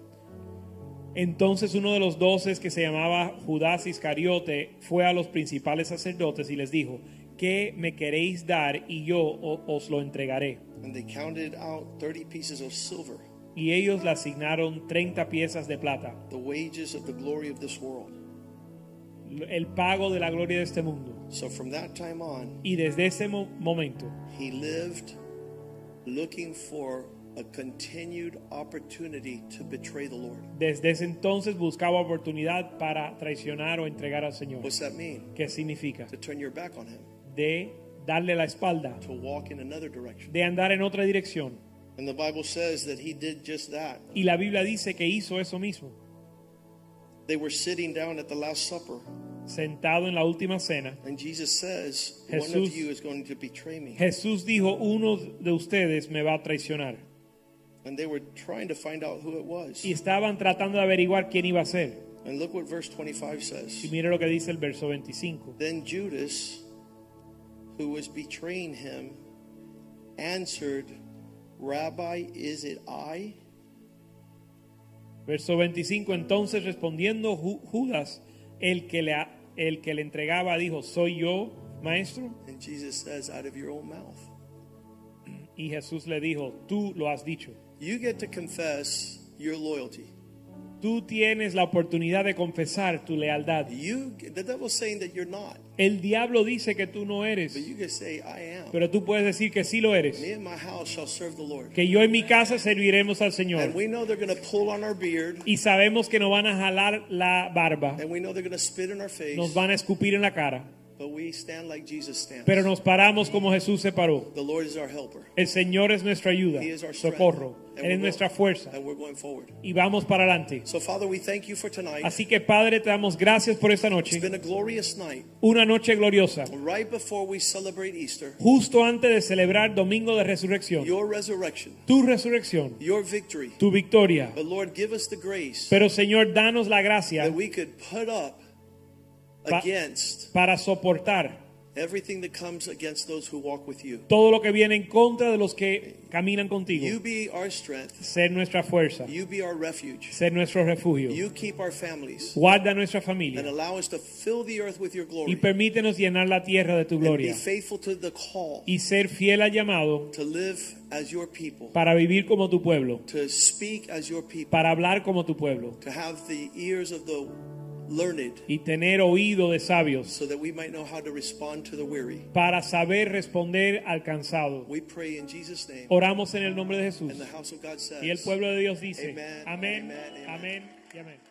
Entonces uno de los doces que se llamaba Judas Iscariote fue a los principales sacerdotes y les dijo, ¿qué me queréis dar y yo os lo entregaré? And they counted out 30 pieces of silver, Y ellos le asignaron 30 piezas de plata, the wages of the glory of this world. el pago de la gloria de este mundo. So from that time on, Y desde ese mo- momento, he lived looking for a continued opportunity to betray the Lord. desde ese entonces buscaba oportunidad para traicionar o entregar al Señor. What's that mean? ¿Qué significa? To turn your back on him, De darle la espalda, to walk in another direction. de andar en otra dirección. And the Bible says that he did just that. Y la Biblia dice que hizo eso mismo. They were sitting down at the Last Supper, Sentado en la última cena, and Jesus says, One Jesús- of you is going to betray me. Jesús dijo, uno de ustedes me va a traicionar. And they were trying to find out who it was. Y estaban tratando de averiguar quién iba a ser. And look what verse 25 says. Y mire lo que dice el verso 25. Then Judas, who was betraying him, answered, Rabbi, is it I? Verso 25, entonces respondiendo Ju- Judas, el que, le, el que le entregaba, dijo, ¿soy yo, maestro? And Jesus says, Out of your own mouth. Y Jesús le dijo, tú lo has dicho. You get to confess your loyalty. Tú tienes la oportunidad de confesar tu lealtad. You, the devil's saying that you're not, El diablo dice que tú no eres, but you can say, I am. pero tú puedes decir que sí lo eres. Me and my house shall serve the Lord. Que yo en mi casa serviremos al Señor. And we know they're going to pull on our beard, Y sabemos que nos van a jalar la barba, and we know they're going to spit in our face, nos van a escupir en la cara, but we stand like Jesus stands. pero nos paramos como Jesús se paró. The Lord is our helper. El Señor es nuestra ayuda, He is our strength. socorro, And Él es we're nuestra fuerza And we're going forward. y vamos para adelante. So, Father, we thank you for tonight. Así que Padre, te damos gracias por esta It's noche, been a glorious night. una noche gloriosa, Right before we celebrate Easter, justo antes de celebrar Domingo de Resurrección, your resurrection, tu resurrección, your victory. tu victoria. But Lord, give us the grace Pero Señor, danos la gracia that we could put up Pa- against para soportar everything that comes against those who walk with you. todo lo que viene en contra de los que caminan contigo. You be our strength. Ser nuestra fuerza, You be our refuge. ser nuestro refugio. You keep our families Guarda nuestra and familia allow us to fill the earth with your y permítenos llenar la tierra de tu And be gloria faithful to the call y ser fiel al llamado to live as your people, para vivir como tu pueblo, to speak as your people, para hablar como tu pueblo to have the ears of the learned y tener oído de sabios so that we might know how to respond to the weary. para saber responder al cansado. We pray in Jesus' name. Oramos en el nombre de Jesús. And the house of God says, Y el pueblo de Dios dice, amén, amén y amén.